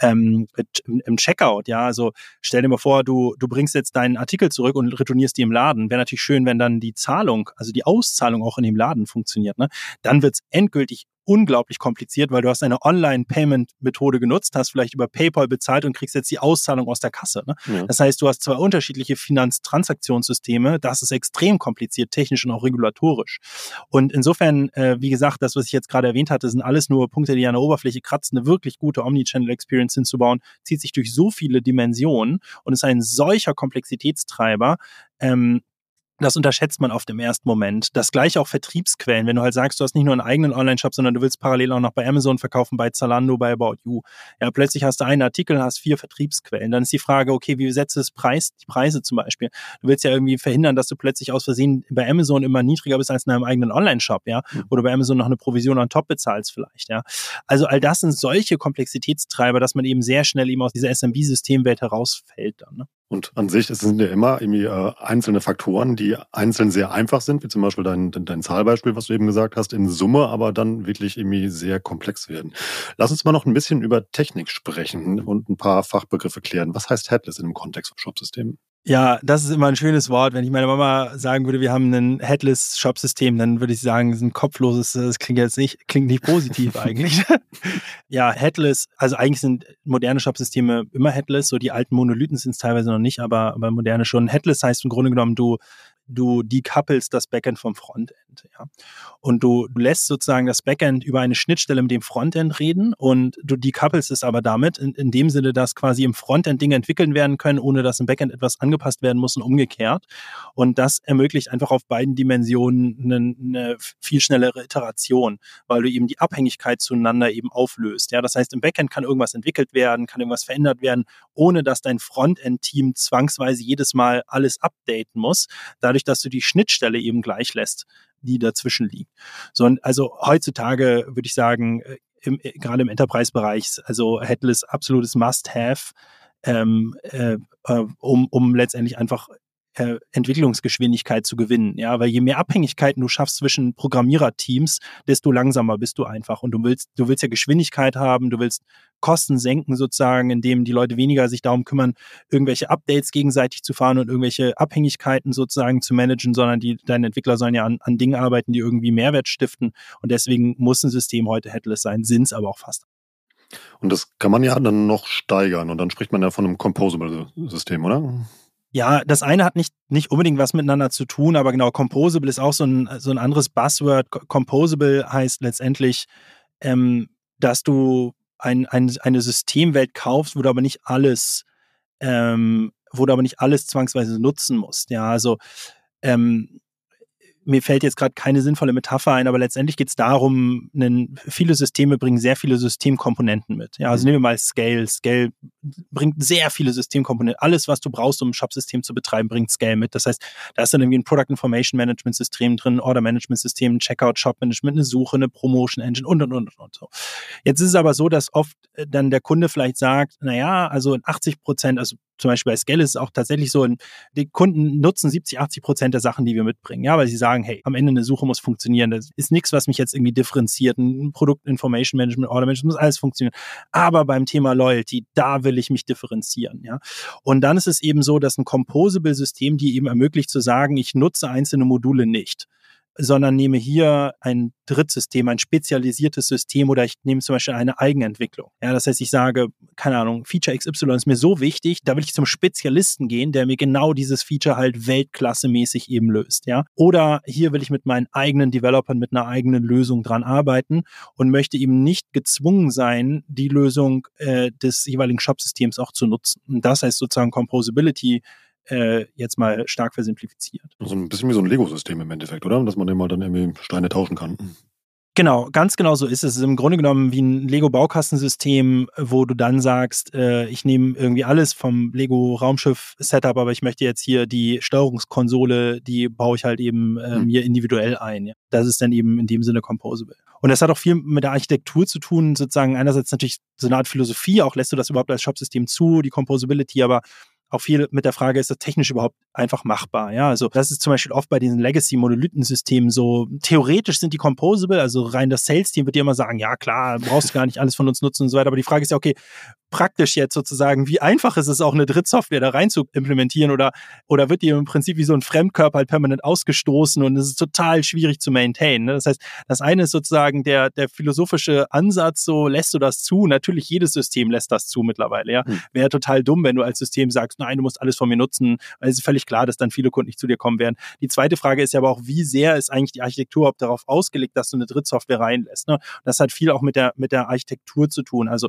Ähm, Im Checkout, ja, also stell dir mal vor, du, du bringst jetzt deinen Artikel zurück und retournierst die im Laden. Wäre natürlich schön, wenn dann die Zahlung, also die Auszahlung auch in dem Laden funktioniert. Ne? Dann wird's endgültig unglaublich kompliziert, weil du hast eine Online-Payment-Methode genutzt, hast vielleicht über PayPal bezahlt und kriegst jetzt die Auszahlung aus der Kasse. Ne? Ja. Das heißt, du hast zwei unterschiedliche Finanztransaktionssysteme. Das ist extrem kompliziert, technisch und auch regulatorisch. Und insofern, äh, wie gesagt, das, was ich jetzt gerade erwähnt hatte, sind alles nur Punkte, die an der Oberfläche kratzen. Eine wirklich gute Omnichannel-Experience hinzubauen, zieht sich durch so viele Dimensionen und ist ein solcher Komplexitätstreiber, ähm, das unterschätzt man oft im ersten Moment. Das gleiche auch Vertriebsquellen. Wenn du halt sagst, du hast nicht nur einen eigenen Online-Shop, sondern du willst parallel auch noch bei Amazon verkaufen, bei Zalando, bei About You. Ja, plötzlich hast du einen Artikel, hast vier Vertriebsquellen. Dann ist die Frage, okay, wie setzt du das Preis, die Preise zum Beispiel? Du willst ja irgendwie verhindern, dass du plötzlich aus Versehen bei Amazon immer niedriger bist als in einem eigenen Online-Shop, ja? Mhm. Oder bei Amazon noch eine Provision on top bezahlst vielleicht, ja? Also all das sind solche Komplexitätstreiber, dass man eben sehr schnell eben aus dieser SMB-Systemwelt herausfällt dann, ne? Und an sich es sind ja immer irgendwie äh, einzelne Faktoren, die einzeln sehr einfach sind, wie zum Beispiel dein, dein Zahlbeispiel, was du eben gesagt hast, in Summe aber dann wirklich irgendwie sehr komplex werden. Lass uns mal noch ein bisschen über Technik sprechen und ein paar Fachbegriffe klären. Was heißt Headless in dem Kontext von Shopsystemen? Ja, das ist immer ein schönes Wort. Wenn ich meiner Mama sagen würde, wir haben ein Headless-Shop-System, dann würde ich sagen, es ist ein kopfloses, das klingt jetzt nicht, klingt nicht positiv [LAUGHS] eigentlich. [LAUGHS] ja, Headless, also eigentlich sind moderne Shop-Systeme immer Headless, so die alten Monolithen sind es teilweise noch nicht, aber, aber moderne schon. Headless heißt im Grunde genommen, du du decouplest das Backend vom Frontend. Ja. Und du, du lässt sozusagen das Backend über eine Schnittstelle mit dem Frontend reden und du decouplest es aber damit in, in dem Sinne, dass quasi im Frontend Dinge entwickeln werden können, ohne dass im Backend etwas angepasst werden muss und umgekehrt. Und das ermöglicht einfach auf beiden Dimensionen eine, eine viel schnellere Iteration, weil du eben die Abhängigkeit zueinander eben auflöst. Ja, das heißt, im Backend kann irgendwas entwickelt werden, kann irgendwas verändert werden, ohne dass dein Frontend-Team zwangsweise jedes Mal alles updaten muss. Dadurch dadurch, dass du die Schnittstelle eben gleich lässt, die dazwischen liegt. So, also heutzutage würde ich sagen, äh, im, äh, gerade im Enterprise-Bereich, also Headless absolutes Must-Have, ähm, äh, äh um, um letztendlich einfach äh, Entwicklungsgeschwindigkeit zu gewinnen. Ja, weil je mehr Abhängigkeiten du schaffst zwischen Programmiererteams, desto langsamer bist du einfach. Und du willst, du willst ja Geschwindigkeit haben, du willst Kosten senken sozusagen, indem die Leute weniger sich darum kümmern, irgendwelche Updates gegenseitig zu fahren und irgendwelche Abhängigkeiten sozusagen zu managen, sondern die, deine Entwickler sollen ja an, an Dingen arbeiten, die irgendwie Mehrwert stiften. Und deswegen muss ein System heute headless sein, sind es aber auch fast. Und das kann man ja dann noch steigern und dann spricht man ja von einem Composable-System, oder? Ja, das eine hat nicht, nicht unbedingt was miteinander zu tun, aber genau, Composable ist auch so ein, so ein anderes Buzzword. Composable heißt letztendlich, ähm, dass du ein, ein, eine Systemwelt kaufst, wo du aber nicht alles ähm, wo du aber nicht alles zwangsweise nutzen musst. Ja, also ähm, mir fällt jetzt gerade keine sinnvolle Metapher ein, aber letztendlich geht es darum, einen, viele Systeme bringen sehr viele Systemkomponenten mit. Ja, also mhm. nehmen wir mal Scale. Scale bringt sehr viele Systemkomponenten. Alles, was du brauchst, um ein Shop-System zu betreiben, bringt Scale mit. Das heißt, da ist dann irgendwie ein Product Information Management System drin, Order Management System, ein Checkout, Shop Management, eine Suche, eine Promotion Engine und, und, und, und so. Jetzt ist es aber so, dass oft äh, dann der Kunde vielleicht sagt, naja, also in 80 Prozent, also zum Beispiel bei Scale ist es auch tatsächlich so, die Kunden nutzen 70, 80 Prozent der Sachen, die wir mitbringen. Ja, weil sie sagen, hey, am Ende eine Suche muss funktionieren. Das ist nichts, was mich jetzt irgendwie differenziert. Ein Produkt Information Management, Order Management, muss alles funktionieren. Aber beim Thema Loyalty, da will ich mich differenzieren. Ja, und dann ist es eben so, dass ein Composable System, die eben ermöglicht zu sagen, ich nutze einzelne Module nicht sondern nehme hier ein Drittsystem, ein spezialisiertes System oder ich nehme zum Beispiel eine Eigenentwicklung. Ja, das heißt, ich sage, keine Ahnung, Feature XY ist mir so wichtig, da will ich zum Spezialisten gehen, der mir genau dieses Feature halt weltklassemäßig eben löst. Ja, oder hier will ich mit meinen eigenen Developern mit einer eigenen Lösung dran arbeiten und möchte eben nicht gezwungen sein, die Lösung äh, des jeweiligen Shop-Systems auch zu nutzen. Und das heißt sozusagen Composability äh, jetzt mal stark versimplifiziert. Also ein bisschen wie so ein Lego-System im Endeffekt, oder? Dass man immer dann irgendwie Steine tauschen kann. Genau, ganz genau so ist es. Es ist im Grunde genommen wie ein Lego-Baukastensystem, wo du dann sagst, äh, ich nehme irgendwie alles vom Lego-Raumschiff-Setup, aber ich möchte jetzt hier die Steuerungskonsole, die baue ich halt eben äh, mir individuell ein. Ja. Das ist dann eben in dem Sinne composable. Und das hat auch viel mit der Architektur zu tun, sozusagen einerseits natürlich so eine Art Philosophie, auch lässt du das überhaupt als Shop-System zu, die Composability, aber auch viel mit der Frage, ist das technisch überhaupt einfach machbar? Ja, also das ist zum Beispiel oft bei diesen Legacy-Monolithensystemen so, theoretisch sind die composable, also rein das Sales-Team wird dir immer sagen, ja klar, brauchst du gar nicht alles von uns nutzen und so weiter, aber die Frage ist ja, okay, praktisch jetzt sozusagen, wie einfach ist es auch eine Drittsoftware da rein zu implementieren oder, oder wird die im Prinzip wie so ein Fremdkörper halt permanent ausgestoßen und es ist total schwierig zu maintainen. Ne? Das heißt, das eine ist sozusagen der, der philosophische Ansatz, so lässt du das zu? Natürlich jedes System lässt das zu mittlerweile, ja. Hm. Wäre total dumm, wenn du als System sagst, nein, du musst alles von mir nutzen, weil es ist völlig klar, dass dann viele Kunden nicht zu dir kommen werden. Die zweite Frage ist ja aber auch, wie sehr ist eigentlich die Architektur ob darauf ausgelegt, dass du eine Drittsoftware reinlässt? Ne? Das hat viel auch mit der, mit der Architektur zu tun. Also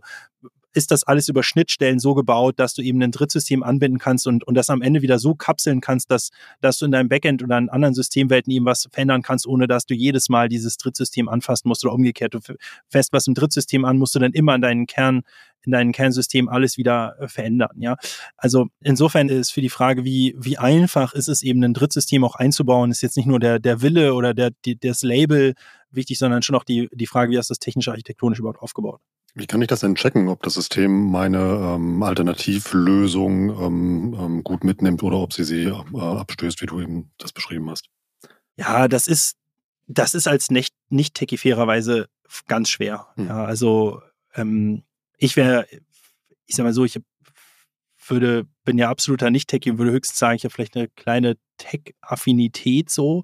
ist das alles über Schnittstellen so gebaut, dass du eben ein Drittsystem anbinden kannst und, und das am Ende wieder so kapseln kannst, dass, dass du in deinem Backend oder in anderen Systemwelten eben was verändern kannst, ohne dass du jedes Mal dieses Drittsystem anfassen musst oder umgekehrt. Du fährst was im Drittsystem an, musst du dann immer in deinen Kern, in deinem Kernsystem alles wieder äh, verändern, ja. Also insofern ist für die Frage, wie, wie einfach ist es eben ein Drittsystem auch einzubauen, ist jetzt nicht nur der, der Wille oder der, die, das Label wichtig, sondern schon auch die, die Frage, wie hast du das technisch architektonisch überhaupt aufgebaut? Wie kann ich das denn checken, ob das System meine ähm, Alternativlösung ähm, ähm, gut mitnimmt oder ob sie sie äh, abstößt, wie du eben das beschrieben hast? Ja, das ist, das ist als nicht, nicht techie fairerweise ganz schwer. Hm. Ja, also ähm, ich wäre, ich sag mal so, ich würde, bin ja absoluter Nicht-Techie und würde höchstens sagen, ich habe vielleicht eine kleine Tech-Affinität so,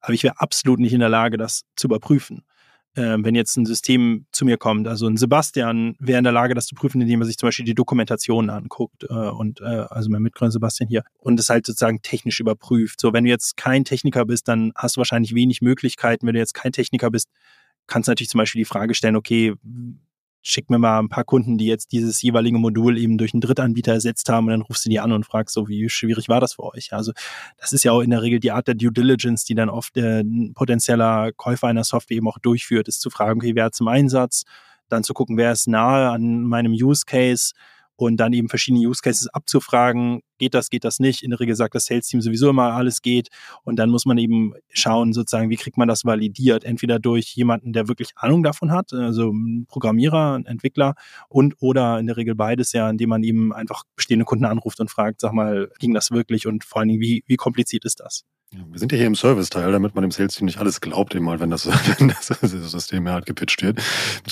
aber ich wäre absolut nicht in der Lage, das zu überprüfen äh, wenn jetzt ein System zu mir kommt. Also ein Sebastian wäre in der Lage, das zu prüfen, indem er sich zum Beispiel die Dokumentation anguckt äh, und äh, also mein Mitgründer Sebastian hier und es halt sozusagen technisch überprüft. So, wenn du jetzt kein Techniker bist, dann hast du wahrscheinlich wenig Möglichkeiten. Wenn du jetzt kein Techniker bist, kannst du natürlich zum Beispiel die Frage stellen, okay, schick mir mal ein paar Kunden, die jetzt dieses jeweilige Modul eben durch einen Drittanbieter ersetzt haben und dann rufst du die an und fragst so, wie schwierig war das für euch? Also das ist ja auch in der Regel die Art der Due Diligence, die dann oft äh, ein potenzieller Käufer einer Software eben auch durchführt, ist zu fragen, okay, wer hat zum Einsatz, dann zu gucken, wer ist nahe an meinem Use Case, und dann eben verschiedene Use Cases abzufragen, geht das, geht das nicht. In der Regel sagt das Sales Team sowieso immer, alles geht. Und dann muss man eben schauen, sozusagen, wie kriegt man das validiert? Entweder durch jemanden, der wirklich Ahnung davon hat, also ein Programmierer, ein Entwickler und oder in der Regel beides ja, indem man eben einfach bestehende Kunden anruft und fragt, sag mal, ging das wirklich und vor allen Dingen, wie, wie kompliziert ist das? Wir sind ja hier im Service-Teil, damit man dem Sales-Team nicht alles glaubt, eben mal, wenn das, [LAUGHS] wenn das System halt gepitcht wird.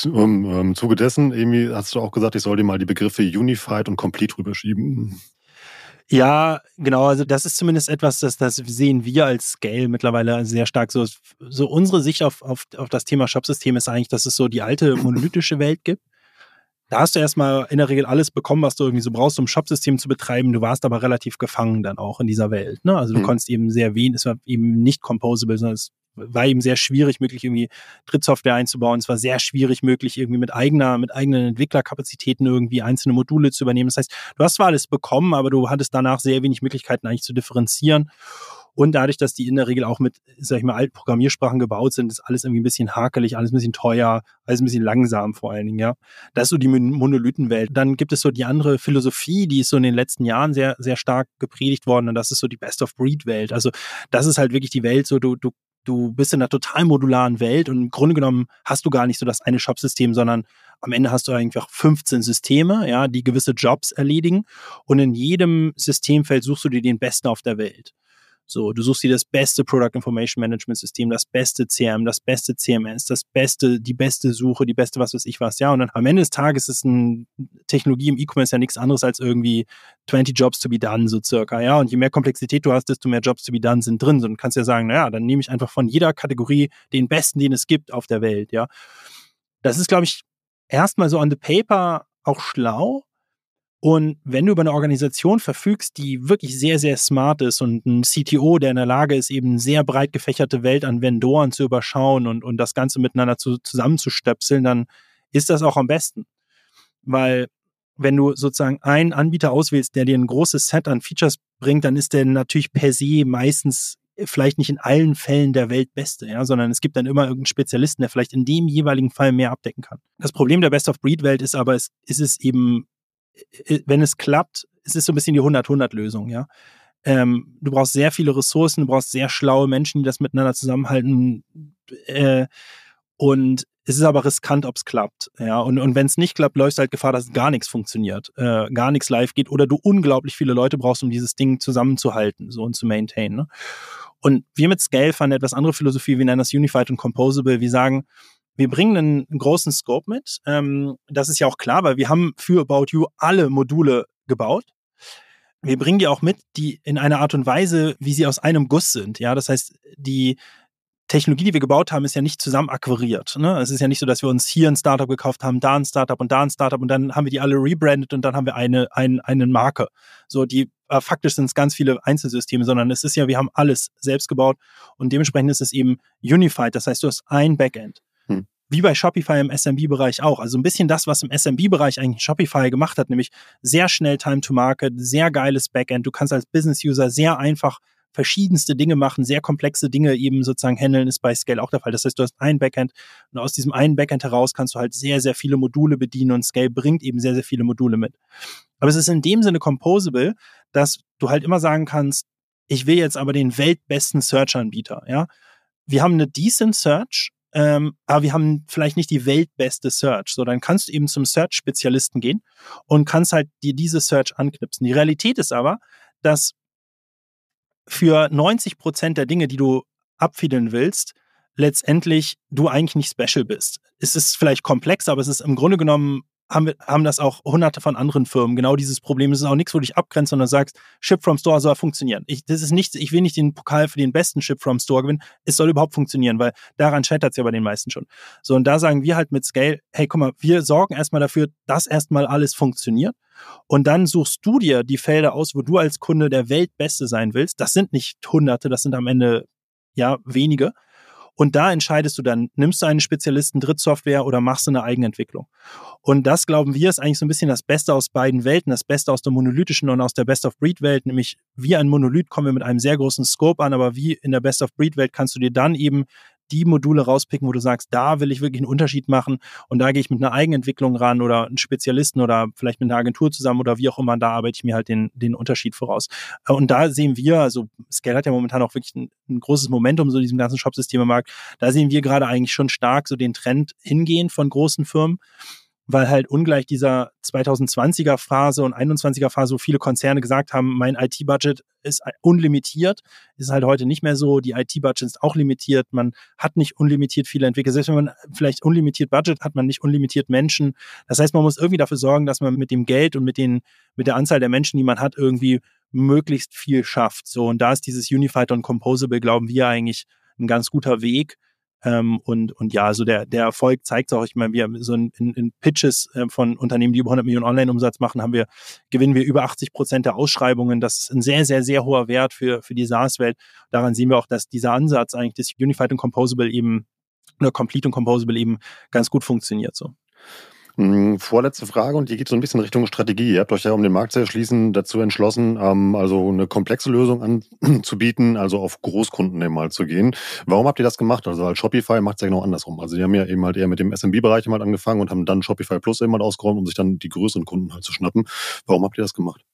Im, Im Zuge dessen, irgendwie hast du auch gesagt, ich soll dir mal die Begriffe Unified und Complete rüberschieben. Ja, genau. Also das ist zumindest etwas, das, das sehen wir als Scale mittlerweile sehr stark. So, so unsere Sicht auf, auf, auf das Thema Shopsystem ist eigentlich, dass es so die alte monolithische Welt gibt da hast du erstmal in der Regel alles bekommen, was du irgendwie so brauchst, um Shopsystem zu betreiben. Du warst aber relativ gefangen dann auch in dieser Welt. Ne? Also du mhm. konntest eben sehr wenig, es war eben nicht composable, sondern es war eben sehr schwierig, möglich irgendwie Drittsoftware einzubauen. Es war sehr schwierig, möglich irgendwie mit eigener, mit eigenen Entwicklerkapazitäten irgendwie einzelne Module zu übernehmen. Das heißt, du hast zwar alles bekommen, aber du hattest danach sehr wenig Möglichkeiten eigentlich zu differenzieren. Und dadurch, dass die in der Regel auch mit, sag ich mal, alten Programmiersprachen gebaut sind, ist alles irgendwie ein bisschen hakelig, alles ein bisschen teuer, alles ein bisschen langsam vor allen Dingen, ja. Das ist so die Monolithenwelt. Dann gibt es so die andere Philosophie, die ist so in den letzten Jahren sehr, sehr stark gepredigt worden und das ist so die Best-of-Breed-Welt. Also das ist halt wirklich die Welt, so du, du du bist in einer total modularen Welt und im Grunde genommen hast du gar nicht so das eine Shop-System, sondern am Ende hast du einfach 15 Systeme, ja, die gewisse Jobs erledigen und in jedem Systemfeld suchst du dir den Besten auf der Welt. So, du suchst dir das beste Product Information Management System, das beste CRM, das beste CMS, das beste, die beste Suche, die beste was weiß ich was, ja. Und dann am Ende des Tages ist eine Technologie im E-Commerce ja nichts anderes als irgendwie 20 Jobs to be done, so circa, ja. Und je mehr Komplexität du hast, desto mehr Jobs to be done sind drin. So, und kannst ja sagen, naja, dann nehme ich einfach von jeder Kategorie den besten, den es gibt auf der Welt, ja. Das ist, glaube ich, erstmal so on the paper auch schlau, und wenn du über eine Organisation verfügst, die wirklich sehr, sehr smart ist und ein CTO, der in der Lage ist, eben sehr breit gefächerte Welt an Vendoren zu überschauen und, und das Ganze miteinander zu, zusammenzustöpseln, dann ist das auch am besten. Weil wenn du sozusagen einen Anbieter auswählst, der dir ein großes Set an Features bringt, dann ist der natürlich per se meistens vielleicht nicht in allen Fällen der Weltbeste, ja, sondern es gibt dann immer irgendeinen Spezialisten, der vielleicht in dem jeweiligen Fall mehr abdecken kann. Das Problem der Best-of-Breed-Welt ist aber, es ist es eben äh, wenn es klappt, es ist so ein bisschen die 100-100-Lösung, ja. Ähm, du brauchst sehr viele Ressourcen, du brauchst sehr schlaue Menschen, die das miteinander zusammenhalten. Äh, und es ist aber riskant, ob es klappt. Ja, und, und wenn es nicht klappt, läufst du halt Gefahr, dass gar nichts funktioniert, äh, gar nichts live geht oder du unglaublich viele Leute brauchst, um dieses Ding zusammenzuhalten, so und zu maintainen. Ne? Und wir mit Scale eine etwas andere Philosophie, wir nennen das Unified und Composable. Wir sagen, wir bringen einen, einen großen Scope mit. Ähm, das ist ja auch klar, weil wir haben für About You alle Module gebaut. Wir bringen die auch mit, die in einer Art und Weise, wie sie aus einem Guss sind. Ja, das heißt, die Technologie, die wir gebaut haben, ist ja nicht zusammen akquiriert. Ne? Es ist ja nicht so, dass wir uns hier ein Startup gekauft haben, da ein Startup und da ein Startup und dann haben wir die alle rebrandet und dann haben wir eine, ein, eine Marke. So, die äh, faktisch sind es ganz viele Einzelsysteme, sondern es ist ja, wir haben alles selbst gebaut und dementsprechend ist es eben unified. Das heißt, du hast ein Backend wie bei Shopify im SMB-Bereich auch. Also ein bisschen das, was im SMB-Bereich eigentlich Shopify gemacht hat, nämlich sehr schnell Time to Market, sehr geiles Backend. Du kannst als Business-User sehr einfach verschiedenste Dinge machen, sehr komplexe Dinge eben sozusagen handeln, ist bei Scale auch der Fall. Das heißt, du hast ein Backend und aus diesem einen Backend heraus kannst du halt sehr, sehr viele Module bedienen und Scale bringt eben sehr, sehr viele Module mit. Aber es ist in dem Sinne composable, dass du halt immer sagen kannst, ich will jetzt aber den weltbesten Search-Anbieter, ja. Wir haben eine decent Search, ähm, aber wir haben vielleicht nicht die weltbeste Search. So, dann kannst du eben zum Search-Spezialisten gehen und kannst halt dir diese Search anknipsen. Die Realität ist aber, dass für 90 Prozent der Dinge, die du abfiedeln willst, letztendlich du eigentlich nicht special bist. Es ist vielleicht komplex, aber es ist im Grunde genommen haben, wir, haben das auch hunderte von anderen Firmen. Genau dieses Problem. Es ist auch nichts, wo du dich abgrenzt, sondern sagst, Ship from Store soll funktionieren. Ich, das ist nichts, ich will nicht den Pokal für den besten Ship from Store gewinnen. Es soll überhaupt funktionieren, weil daran scheitert es ja bei den meisten schon. So, und da sagen wir halt mit Scale, hey, guck mal, wir sorgen erstmal dafür, dass erstmal alles funktioniert. Und dann suchst du dir die Felder aus, wo du als Kunde der Weltbeste sein willst. Das sind nicht hunderte, das sind am Ende ja wenige. Und da entscheidest du dann, nimmst du einen Spezialisten Drittsoftware oder machst du eine Eigenentwicklung. Und das, glauben wir, ist eigentlich so ein bisschen das Beste aus beiden Welten, das Beste aus der monolithischen und aus der Best-of-Breed-Welt, nämlich wie ein Monolith kommen wir mit einem sehr großen Scope an, aber wie in der Best-of-Breed-Welt kannst du dir dann eben die Module rauspicken, wo du sagst, da will ich wirklich einen Unterschied machen und da gehe ich mit einer Eigenentwicklung ran oder einen Spezialisten oder vielleicht mit einer Agentur zusammen oder wie auch immer, da arbeite ich mir halt den, den Unterschied voraus. Äh, und da sehen wir, also Scale hat ja momentan auch wirklich ein, ein großes Momentum so in diesem ganzen Shopsystem-Markt, da sehen wir gerade eigentlich schon stark so den Trend hingehen von großen Firmen weil halt ungleich dieser 2020er Phase und 21er Phase, wo viele Konzerne gesagt haben, mein IT-Budget ist unlimitiert, ist halt heute nicht mehr so. Die IT-Budget ist auch limitiert. Man hat nicht unlimitiert viele Entwickler. Selbst wenn man vielleicht unlimitiert Budget hat, man nicht unlimitiert Menschen. Das heißt, man muss irgendwie dafür sorgen, dass man mit dem Geld und mit den, mit der Anzahl der Menschen, die man hat, irgendwie möglichst viel schafft. So. Und da ist dieses Unified und Composable, glauben wir eigentlich, ein ganz guter Weg, Ähm, und, und ja, also der, der Erfolg zeigt auch, ich meine, wir so in, in Pitches äh, von Unternehmen, die über 100 Millionen Online-Umsatz machen, haben wir, gewinnen wir über 80 Prozent der Ausschreibungen. Das ist ein sehr, sehr, sehr hoher Wert für, für die SaaS-Welt. Daran sehen wir auch, dass dieser Ansatz eigentlich des Unified und Composable eben oder Complete und Composable eben ganz gut funktioniert so. Hm, vorletzte Frage und die geht so ein bisschen Richtung Strategie. Ihr habt euch ja, um den Markt zu erschließen, dazu entschlossen, ähm, also eine komplexe Lösung anzubieten, also auf Großkunden eben mal zu gehen. Warum habt ihr das gemacht? Also als Shopify macht es ja genau andersrum. Also die haben ja eben halt eher mit dem SMB-Bereich mal angefangen und haben dann Shopify Plus eben mal ausgeräumt, um sich dann die größeren Kunden halt zu schnappen. Warum habt ihr das gemacht?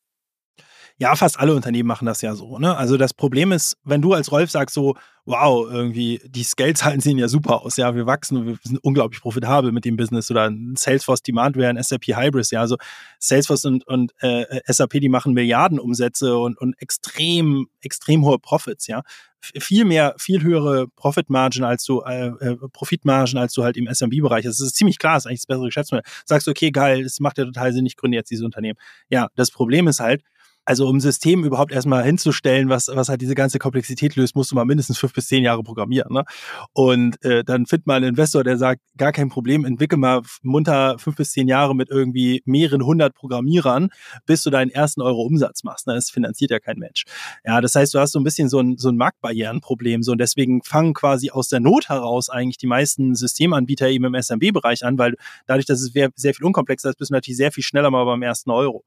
Ja, fast alle Unternehmen machen das ja so. Ne? Also das Problem ist, wenn du als Rolf sagst so, wow, irgendwie die Scale-Zahlen sehen ja super aus, ja, wir wachsen, wir sind unglaublich profitabel mit dem Business oder Salesforce Demandware, ein SAP Hybrids, ja, also Salesforce und, und äh, SAP, die machen Milliarden Umsätze und, und extrem, extrem hohe Profits, ja, viel mehr, viel höhere Profitmargen als du, äh, äh, Profitmargen als du halt im SMB-Bereich. Das ist ziemlich klar, das ist eigentlich das bessere Geschäftsmodell. Sagst du, okay, geil, das macht ja total Sinn, ich gründe jetzt dieses Unternehmen. Ja, das Problem ist halt, also um System überhaupt erstmal hinzustellen, was, was halt diese ganze Komplexität löst, musst du mal mindestens fünf bis zehn Jahre programmieren. Ne? Und äh, dann findet man einen Investor, der sagt, gar kein Problem, entwickel mal munter fünf bis zehn Jahre mit irgendwie mehreren hundert Programmierern, bis du deinen ersten Euro Umsatz machst. Ne? Das finanziert ja kein Mensch. Ja, das heißt, du hast so ein bisschen so ein, so ein Marktbarrierenproblem. So, und deswegen fangen quasi aus der Not heraus eigentlich die meisten Systemanbieter eben im SMB-Bereich an, weil dadurch, dass es sehr viel unkomplexer ist, bist du natürlich sehr viel schneller mal beim ersten Euro.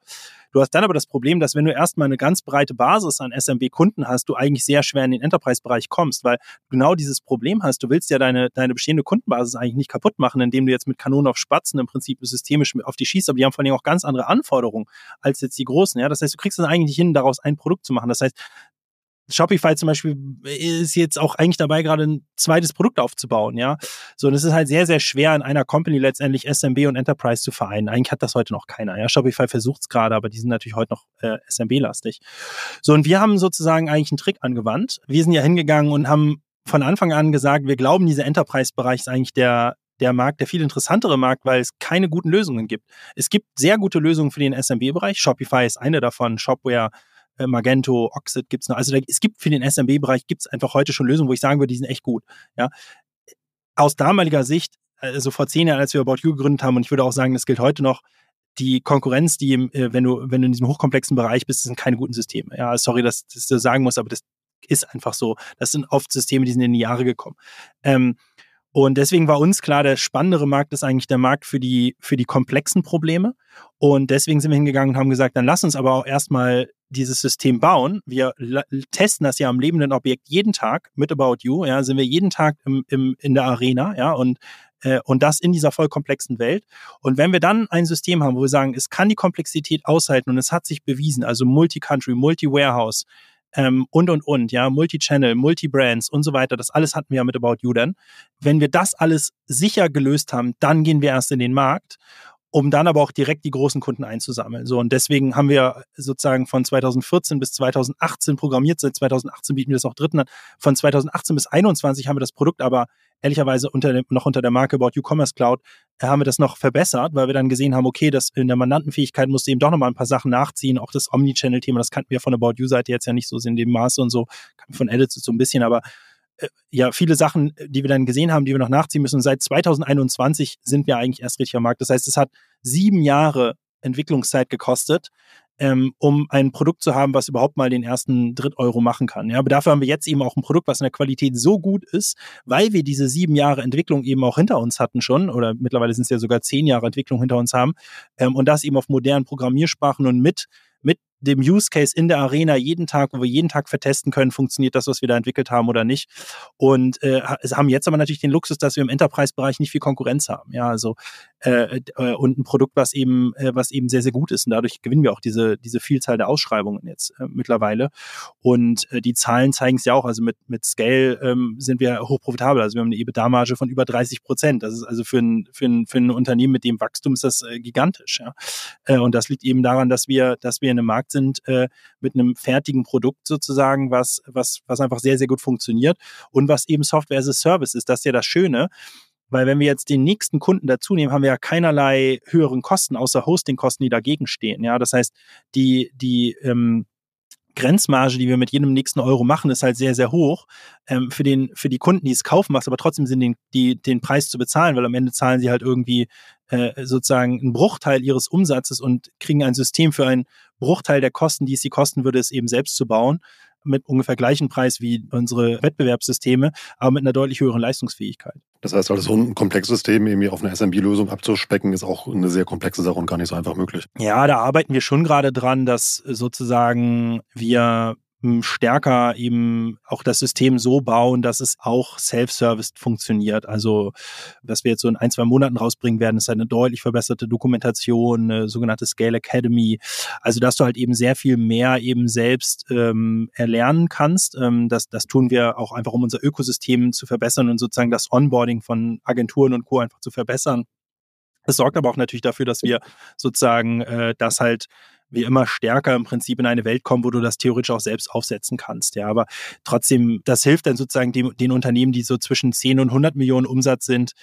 Du hast dann aber das Problem, dass wenn du erstmal eine ganz breite Basis an SMB-Kunden hast, du eigentlich sehr schwer in den Enterprise-Bereich kommst, weil genau dieses Problem hast. Du willst ja deine, deine bestehende Kundenbasis eigentlich nicht kaputt machen, indem du jetzt mit Kanonen auf Spatzen im Prinzip systemisch auf die schießt, aber die haben vor allem auch ganz andere Anforderungen als jetzt die großen. Ja? Das heißt, du kriegst es eigentlich nicht hin, daraus ein Produkt zu machen. Das heißt, Shopify zum Beispiel ist jetzt auch eigentlich dabei, gerade ein zweites Produkt aufzubauen, ja. So, und es ist halt sehr, sehr schwer, in einer Company letztendlich SMB und Enterprise zu vereinen. Eigentlich hat das heute noch keiner, ja. Shopify versucht es gerade, aber die sind natürlich heute noch äh, SMB-lastig. So, und wir haben sozusagen eigentlich einen Trick angewandt. Wir sind ja hingegangen und haben von Anfang an gesagt, wir glauben, dieser Enterprise-Bereich ist eigentlich der der Markt, der viel interessantere Markt, weil es keine guten Lösungen gibt. Es gibt sehr gute Lösungen für den SMB-Bereich. Shopify ist eine davon. Shopware äh, Magento, Oxid gibt's noch. Also da, es gibt für den SMB-Bereich gibt's einfach heute schon Lösungen, wo ich sagen würde, die sind echt gut. Ja. Aus damaliger Sicht, also vor zehn Jahren, als wir About You gegründet haben, und ich würde auch sagen, das gilt heute noch, die Konkurrenz, die, äh, wenn du, wenn du in diesem hochkomplexen Bereich bist, sind keine guten Systeme. Ja, sorry, dass, dass du sagen musst, aber das ist einfach so. Das sind oft Systeme, die sind in die Jahre gekommen. Ähm, und deswegen war uns klar, der spannendere Markt ist eigentlich der Markt für die, für die komplexen Probleme. Und deswegen sind wir hingegangen und haben gesagt, dann lass uns aber auch erstmal dieses System bauen. Wir testen das ja am lebenden Objekt jeden Tag mit About You. Ja, sind wir jeden Tag im, im, in der Arena, ja, und äh, und das in dieser voll komplexen Welt. Und wenn wir dann ein System haben, wo wir sagen, es kann die Komplexität aushalten und es hat sich bewiesen, also Multi-Country, Multi-Warehouse, ähm, und, und, und, ja, Multi-Channel, Multi-Brands und so weiter. Das alles hatten wir ja mit About You dann. Wenn wir das alles sicher gelöst haben, dann gehen wir erst in den Markt um dann aber auch direkt die großen Kunden einzusammeln. So und deswegen haben wir sozusagen von 2014 bis 2018 programmiert. Seit 2018 bieten wir das auch Dritten an. Von 2018 bis 2021 haben wir das Produkt aber ehrlicherweise unter dem, noch unter der Marke About You Commerce Cloud äh, haben wir das noch verbessert, weil wir dann gesehen haben, okay, das in der Mandantenfähigkeit musste eben doch nochmal ein paar Sachen nachziehen. Auch das Omnichannel-Thema, das kannten wir von About You-Seite jetzt ja nicht so in dem Maße und so, von Edits so ein bisschen, aber äh, ja, viele Sachen, die wir dann gesehen haben, die wir noch nachziehen müssen. Seit 2021 sind wir eigentlich erst richtig am Markt. Das heißt, es hat sieben Jahre Entwicklungszeit gekostet, ähm, um ein Produkt zu haben, was überhaupt mal den ersten Dritteuro machen kann. Ja, aber dafür haben wir jetzt eben auch ein Produkt, was in der Qualität so gut ist, weil wir diese sieben Jahre Entwicklung eben auch hinter uns hatten schon, oder mittlerweile sind es ja sogar zehn Jahre Entwicklung hinter uns haben, ähm, und das eben auf modernen Programmiersprachen und mit mit dem Use Case in der Arena jeden Tag, wo wir jeden Tag vertesten können, funktioniert das, was wir da entwickelt haben oder nicht. Und äh, haben jetzt aber natürlich den Luxus, dass wir im Enterprise-Bereich nicht viel Konkurrenz haben. Ja, also äh, äh, und ein Produkt, was eben, äh, was eben sehr, sehr gut ist. Und dadurch gewinnen wir auch diese, diese Vielzahl der Ausschreibungen jetzt äh, mittlerweile. Und äh, die Zahlen zeigen es ja auch. Also mit, mit Scale ähm, sind wir hochprofitabel. Also wir haben eine EBITDA-Marge von über 30 Prozent. Das ist also für ein, für ein, für ein Unternehmen mit dem Wachstum ist das äh, gigantisch. Ja? Äh, und das liegt eben daran, dass wir, dass wir in einem Markt sind äh, mit einem fertigen Produkt sozusagen, was, was, was einfach sehr, sehr gut funktioniert und was eben Software as a Service ist. Das ist ja das Schöne. Weil wenn wir jetzt den nächsten Kunden dazu nehmen, haben wir ja keinerlei höheren Kosten, außer Hostingkosten, die dagegen stehen. Ja, das heißt, die, die, ähm, Grenzmarge, die wir mit jedem nächsten Euro machen, ist halt sehr, sehr hoch. Ähm, für, den, für die Kunden, die es kaufen, macht aber trotzdem Sinn, den, die, den Preis zu bezahlen, weil am Ende zahlen sie halt irgendwie äh, sozusagen einen Bruchteil ihres Umsatzes und kriegen ein System für einen Bruchteil der Kosten, die es sie kosten würde, es eben selbst zu bauen mit ungefähr gleichen Preis wie unsere Wettbewerbssysteme, aber mit einer deutlich höheren Leistungsfähigkeit. Das heißt, also so ein komplexes System irgendwie auf eine SMB-Lösung abzuspecken, ist auch eine sehr komplexe Sache und gar nicht so einfach möglich. Ja, da arbeiten wir schon gerade dran, dass sozusagen wir stärker eben auch das System so bauen, dass es auch self-serviced funktioniert. Also, was wir jetzt so in ein, zwei Monaten rausbringen werden, ist eine deutlich verbesserte Dokumentation, eine sogenannte Scale Academy. Also, dass du halt eben sehr viel mehr eben selbst ähm, erlernen kannst. Ähm, das, das tun wir auch einfach, um unser Ökosystem zu verbessern und sozusagen das Onboarding von Agenturen und Co. einfach zu verbessern. Es sorgt aber auch natürlich dafür, dass wir sozusagen äh, das halt wir immer stärker im Prinzip in eine Welt kommen, wo du das theoretisch auch selbst aufsetzen kannst. Ja, aber trotzdem, das hilft dann sozusagen dem, den Unternehmen, die so zwischen 10 und 100 Millionen Umsatz sind,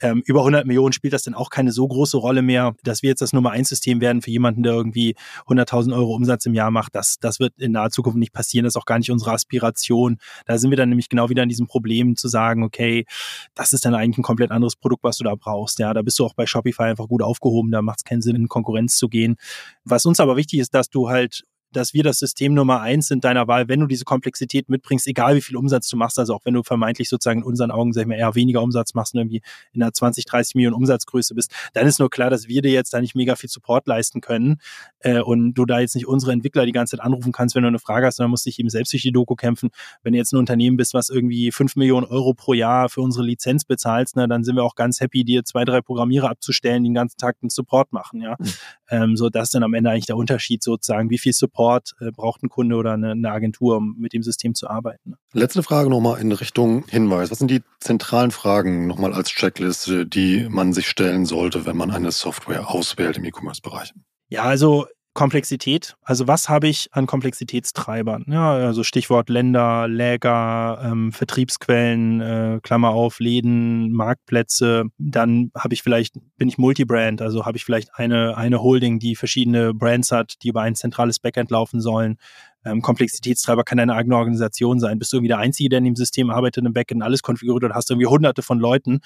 ähm, über 100 Millionen spielt das dann auch keine so große Rolle mehr, dass wir jetzt das Nummer 1 System werden für jemanden, der irgendwie 100.000 Euro Umsatz im Jahr macht. Das, das wird in naher Zukunft nicht passieren. Das ist auch gar nicht unsere Aspiration. Da sind wir dann nämlich genau wieder in diesem Problem zu sagen, okay, das ist dann eigentlich ein komplett anderes Produkt, was du da brauchst. Ja, da bist du auch bei Shopify einfach gut aufgehoben. Da macht es keinen Sinn, in Konkurrenz zu gehen. Was uns aber wichtig ist, dass du halt dass wir das System Nummer eins sind deiner Wahl, wenn du diese Komplexität mitbringst, egal wie viel Umsatz du machst, also auch wenn du vermeintlich sozusagen in unseren Augen, sag ich mal, eher weniger Umsatz machst und irgendwie in einer 20, 30 Millionen Umsatzgröße bist, dann ist nur klar, dass wir dir jetzt da nicht mega viel Support leisten können äh, und du da jetzt nicht unsere Entwickler die ganze Zeit anrufen kannst, wenn du eine Frage hast, sondern musst dich eben selbst durch die Doku kämpfen. Wenn du jetzt ein Unternehmen bist, was irgendwie 5 Millionen Euro pro Jahr für unsere Lizenz bezahlst, ne, dann sind wir auch ganz happy, dir zwei, drei Programmierer abzustellen, die den ganzen Tag den Support machen. Ja, mhm. ähm, so das ist dann am Ende eigentlich der Unterschied sozusagen, wie viel Support äh, braucht ein Kunde oder eine, eine Agentur, um mit dem System zu arbeiten. Letzte Frage nochmal in Richtung Hinweis. Was sind die zentralen Fragen nochmal als Checkliste, die man sich stellen sollte, wenn man eine Software auswählt im E-Commerce-Bereich? Ja, also Komplexität. Also was habe ich an Komplexitätstreibern? Ja, also Stichwort Länder, Läger, ähm, Vertriebsquellen, äh, Klammer auf, Läden, Marktplätze. Dann habe ich vielleicht, bin ich Multibrand, also habe ich vielleicht eine, eine Holding, die verschiedene Brands hat, die über ein zentrales Backend laufen sollen. Ähm, Komplexitätstreiber kann eine eigene Organisation sein. Bist du irgendwie der Einzige, der in dem System arbeitet, im Backend alles konfiguriert und hast irgendwie hunderte von Leuten,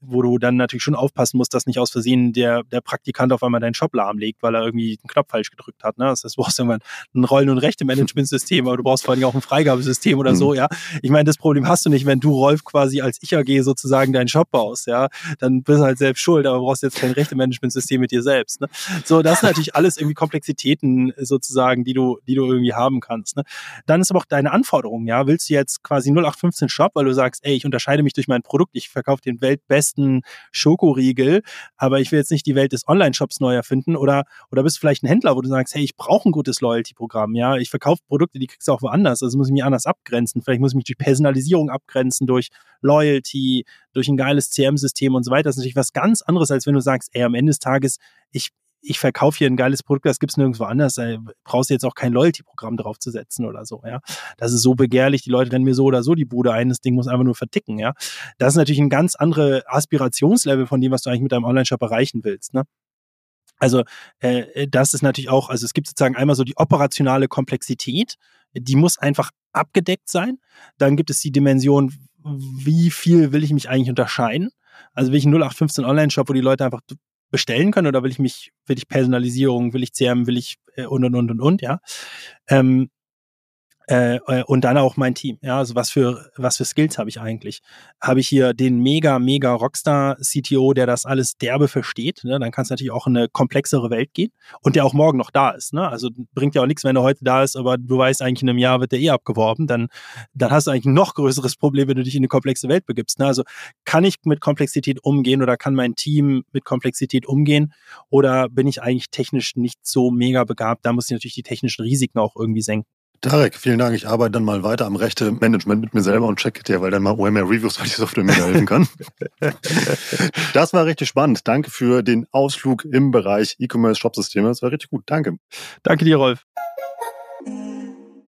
wo du dann natürlich schon aufpassen musst, dass nicht aus Versehen der, der Praktikant auf einmal deinen Shop lahmlegt, weil er irgendwie einen Knopf falsch gedrückt hat. Ne? Das heißt, du brauchst irgendwann ein Rollen- und Rechte-Management-System, aber du brauchst vor allem auch ein Freigabesystem oder mhm. so, ja. Ich meine, das Problem hast du nicht, wenn du, Rolf, quasi als Ich AG sozusagen deinen Shop baust, ja. Dann bist du halt selbst schuld, aber brauchst jetzt kein Rechte-Management-System mit dir selbst. Ne? So, das sind natürlich alles irgendwie Komplexitäten sozusagen, die du, die du irgendwie haben kannst. Ne? Dann ist aber auch deine Anforderung, ja. Willst du jetzt quasi 0815 Shop, weil du sagst, ey, ich unterscheide mich durch mein Produkt, ich verkaufe den weltbesten Schokoriegel, aber ich will jetzt nicht die Welt des Online-Shops neu erfinden oder, oder bist vielleicht ein Händler, wo du sagst, hey, ich brauche ein gutes Loyalty-Programm, ja, ich verkaufe Produkte, die kriegst du auch woanders, also muss ich mich anders abgrenzen. Vielleicht muss ich mich durch Personalisierung abgrenzen, durch Loyalty, durch ein geiles CM-System und so weiter. Das ist natürlich was ganz anderes, als wenn du sagst, ey, am Ende des Tages, ich, ich verkaufe hier ein geiles Produkt, das gibt's nirgendwo anders, da brauchst du jetzt auch kein Loyalty-Programm draufzusetzen oder so, ja. Das ist so begehrlich, die Leute rennen mir so oder so die Bude ein, das Ding muss einfach nur verticken, ja. Das ist natürlich ein ganz andere Aspirationslevel von dem, was du eigentlich mit deinem Online-Shop erreichen willst, ne. Also äh, das ist natürlich auch, also es gibt sozusagen einmal so die operationale Komplexität, die muss einfach abgedeckt sein. Dann gibt es die Dimension, wie viel will ich mich eigentlich unterscheiden? Also will ich einen 0815 Online-Shop, wo die Leute einfach bestellen können oder will ich mich, will ich Personalisierung, will ich CRM, will ich äh, und und und und und, ja. Ähm, äh, äh, und dann auch mein Team. Ja, also was für was für Skills habe ich eigentlich? Habe ich hier den mega mega Rockstar CTO, der das alles derbe versteht? Ne? Dann kann es natürlich auch in eine komplexere Welt gehen und der auch morgen noch da ist. Ne? Also bringt ja auch nichts, wenn er heute da ist, aber du weißt eigentlich in einem Jahr wird der eh abgeworben. Dann dann hast du eigentlich ein noch größeres Problem, wenn du dich in eine komplexe Welt begibst. Ne? Also kann ich mit Komplexität umgehen oder kann mein Team mit Komplexität umgehen oder bin ich eigentlich technisch nicht so mega begabt? Da muss ich natürlich die technischen Risiken auch irgendwie senken. Tarek, vielen Dank. Ich arbeite dann mal weiter am Rechte-Management mit mir selber und checke dir, weil dann mal OMR Reviews, [LAUGHS] weil die Software mir helfen kann. [LAUGHS] das war richtig spannend. Danke für den Ausflug im Bereich E-Commerce Shop-Systeme. Das war richtig gut. Danke. Danke dir, Rolf.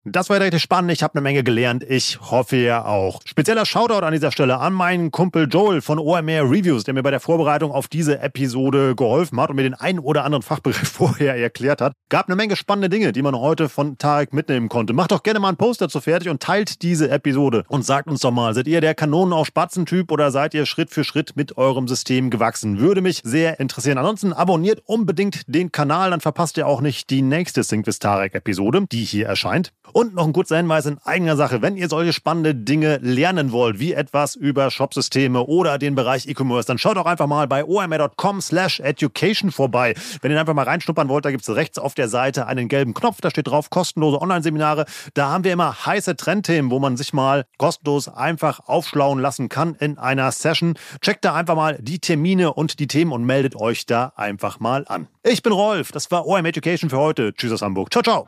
Das war richtig spannend. Ich habe eine Menge gelernt. Ich hoffe ihr auch. Spezieller Shoutout an dieser Stelle an meinen Kumpel Joel von OMR Reviews, der mir bei der Vorbereitung auf diese Episode geholfen hat und mir den einen oder anderen Fachbegriff [LAUGHS] vorher erklärt hat. Gab eine Menge spannende Dinge, die man heute von Tarek mitnehmen konnte. Macht doch gerne mal einen Post dazu fertig und teilt diese Episode. Und sagt uns doch mal, seid ihr der Kanonen auf Spatzen-Typ oder seid ihr Schritt für Schritt mit eurem System gewachsen? Würde mich sehr interessieren. Ansonsten abonniert unbedingt den Kanal, dann verpasst ihr auch nicht die nächste Sync with Tarek-Episode, die hier erscheint. Und noch ein kurzer Hinweis in eigener Sache, wenn ihr solche spannende Dinge lernen wollt, wie etwas über Shopsysteme oder den Bereich E-Commerce, dann schaut doch einfach mal bei omr.com slash education vorbei. Wenn ihr einfach mal reinschnuppern wollt, da gibt es rechts auf der Seite einen gelben Knopf, da steht drauf kostenlose Online-Seminare. Da haben wir immer heiße Trendthemen, wo man sich mal kostenlos einfach aufschlauen lassen kann in einer Session. Checkt da einfach mal die Termine und die Themen und meldet euch da einfach mal an. Ich bin Rolf, das war OM Education für heute. Tschüss aus Hamburg. Ciao, ciao.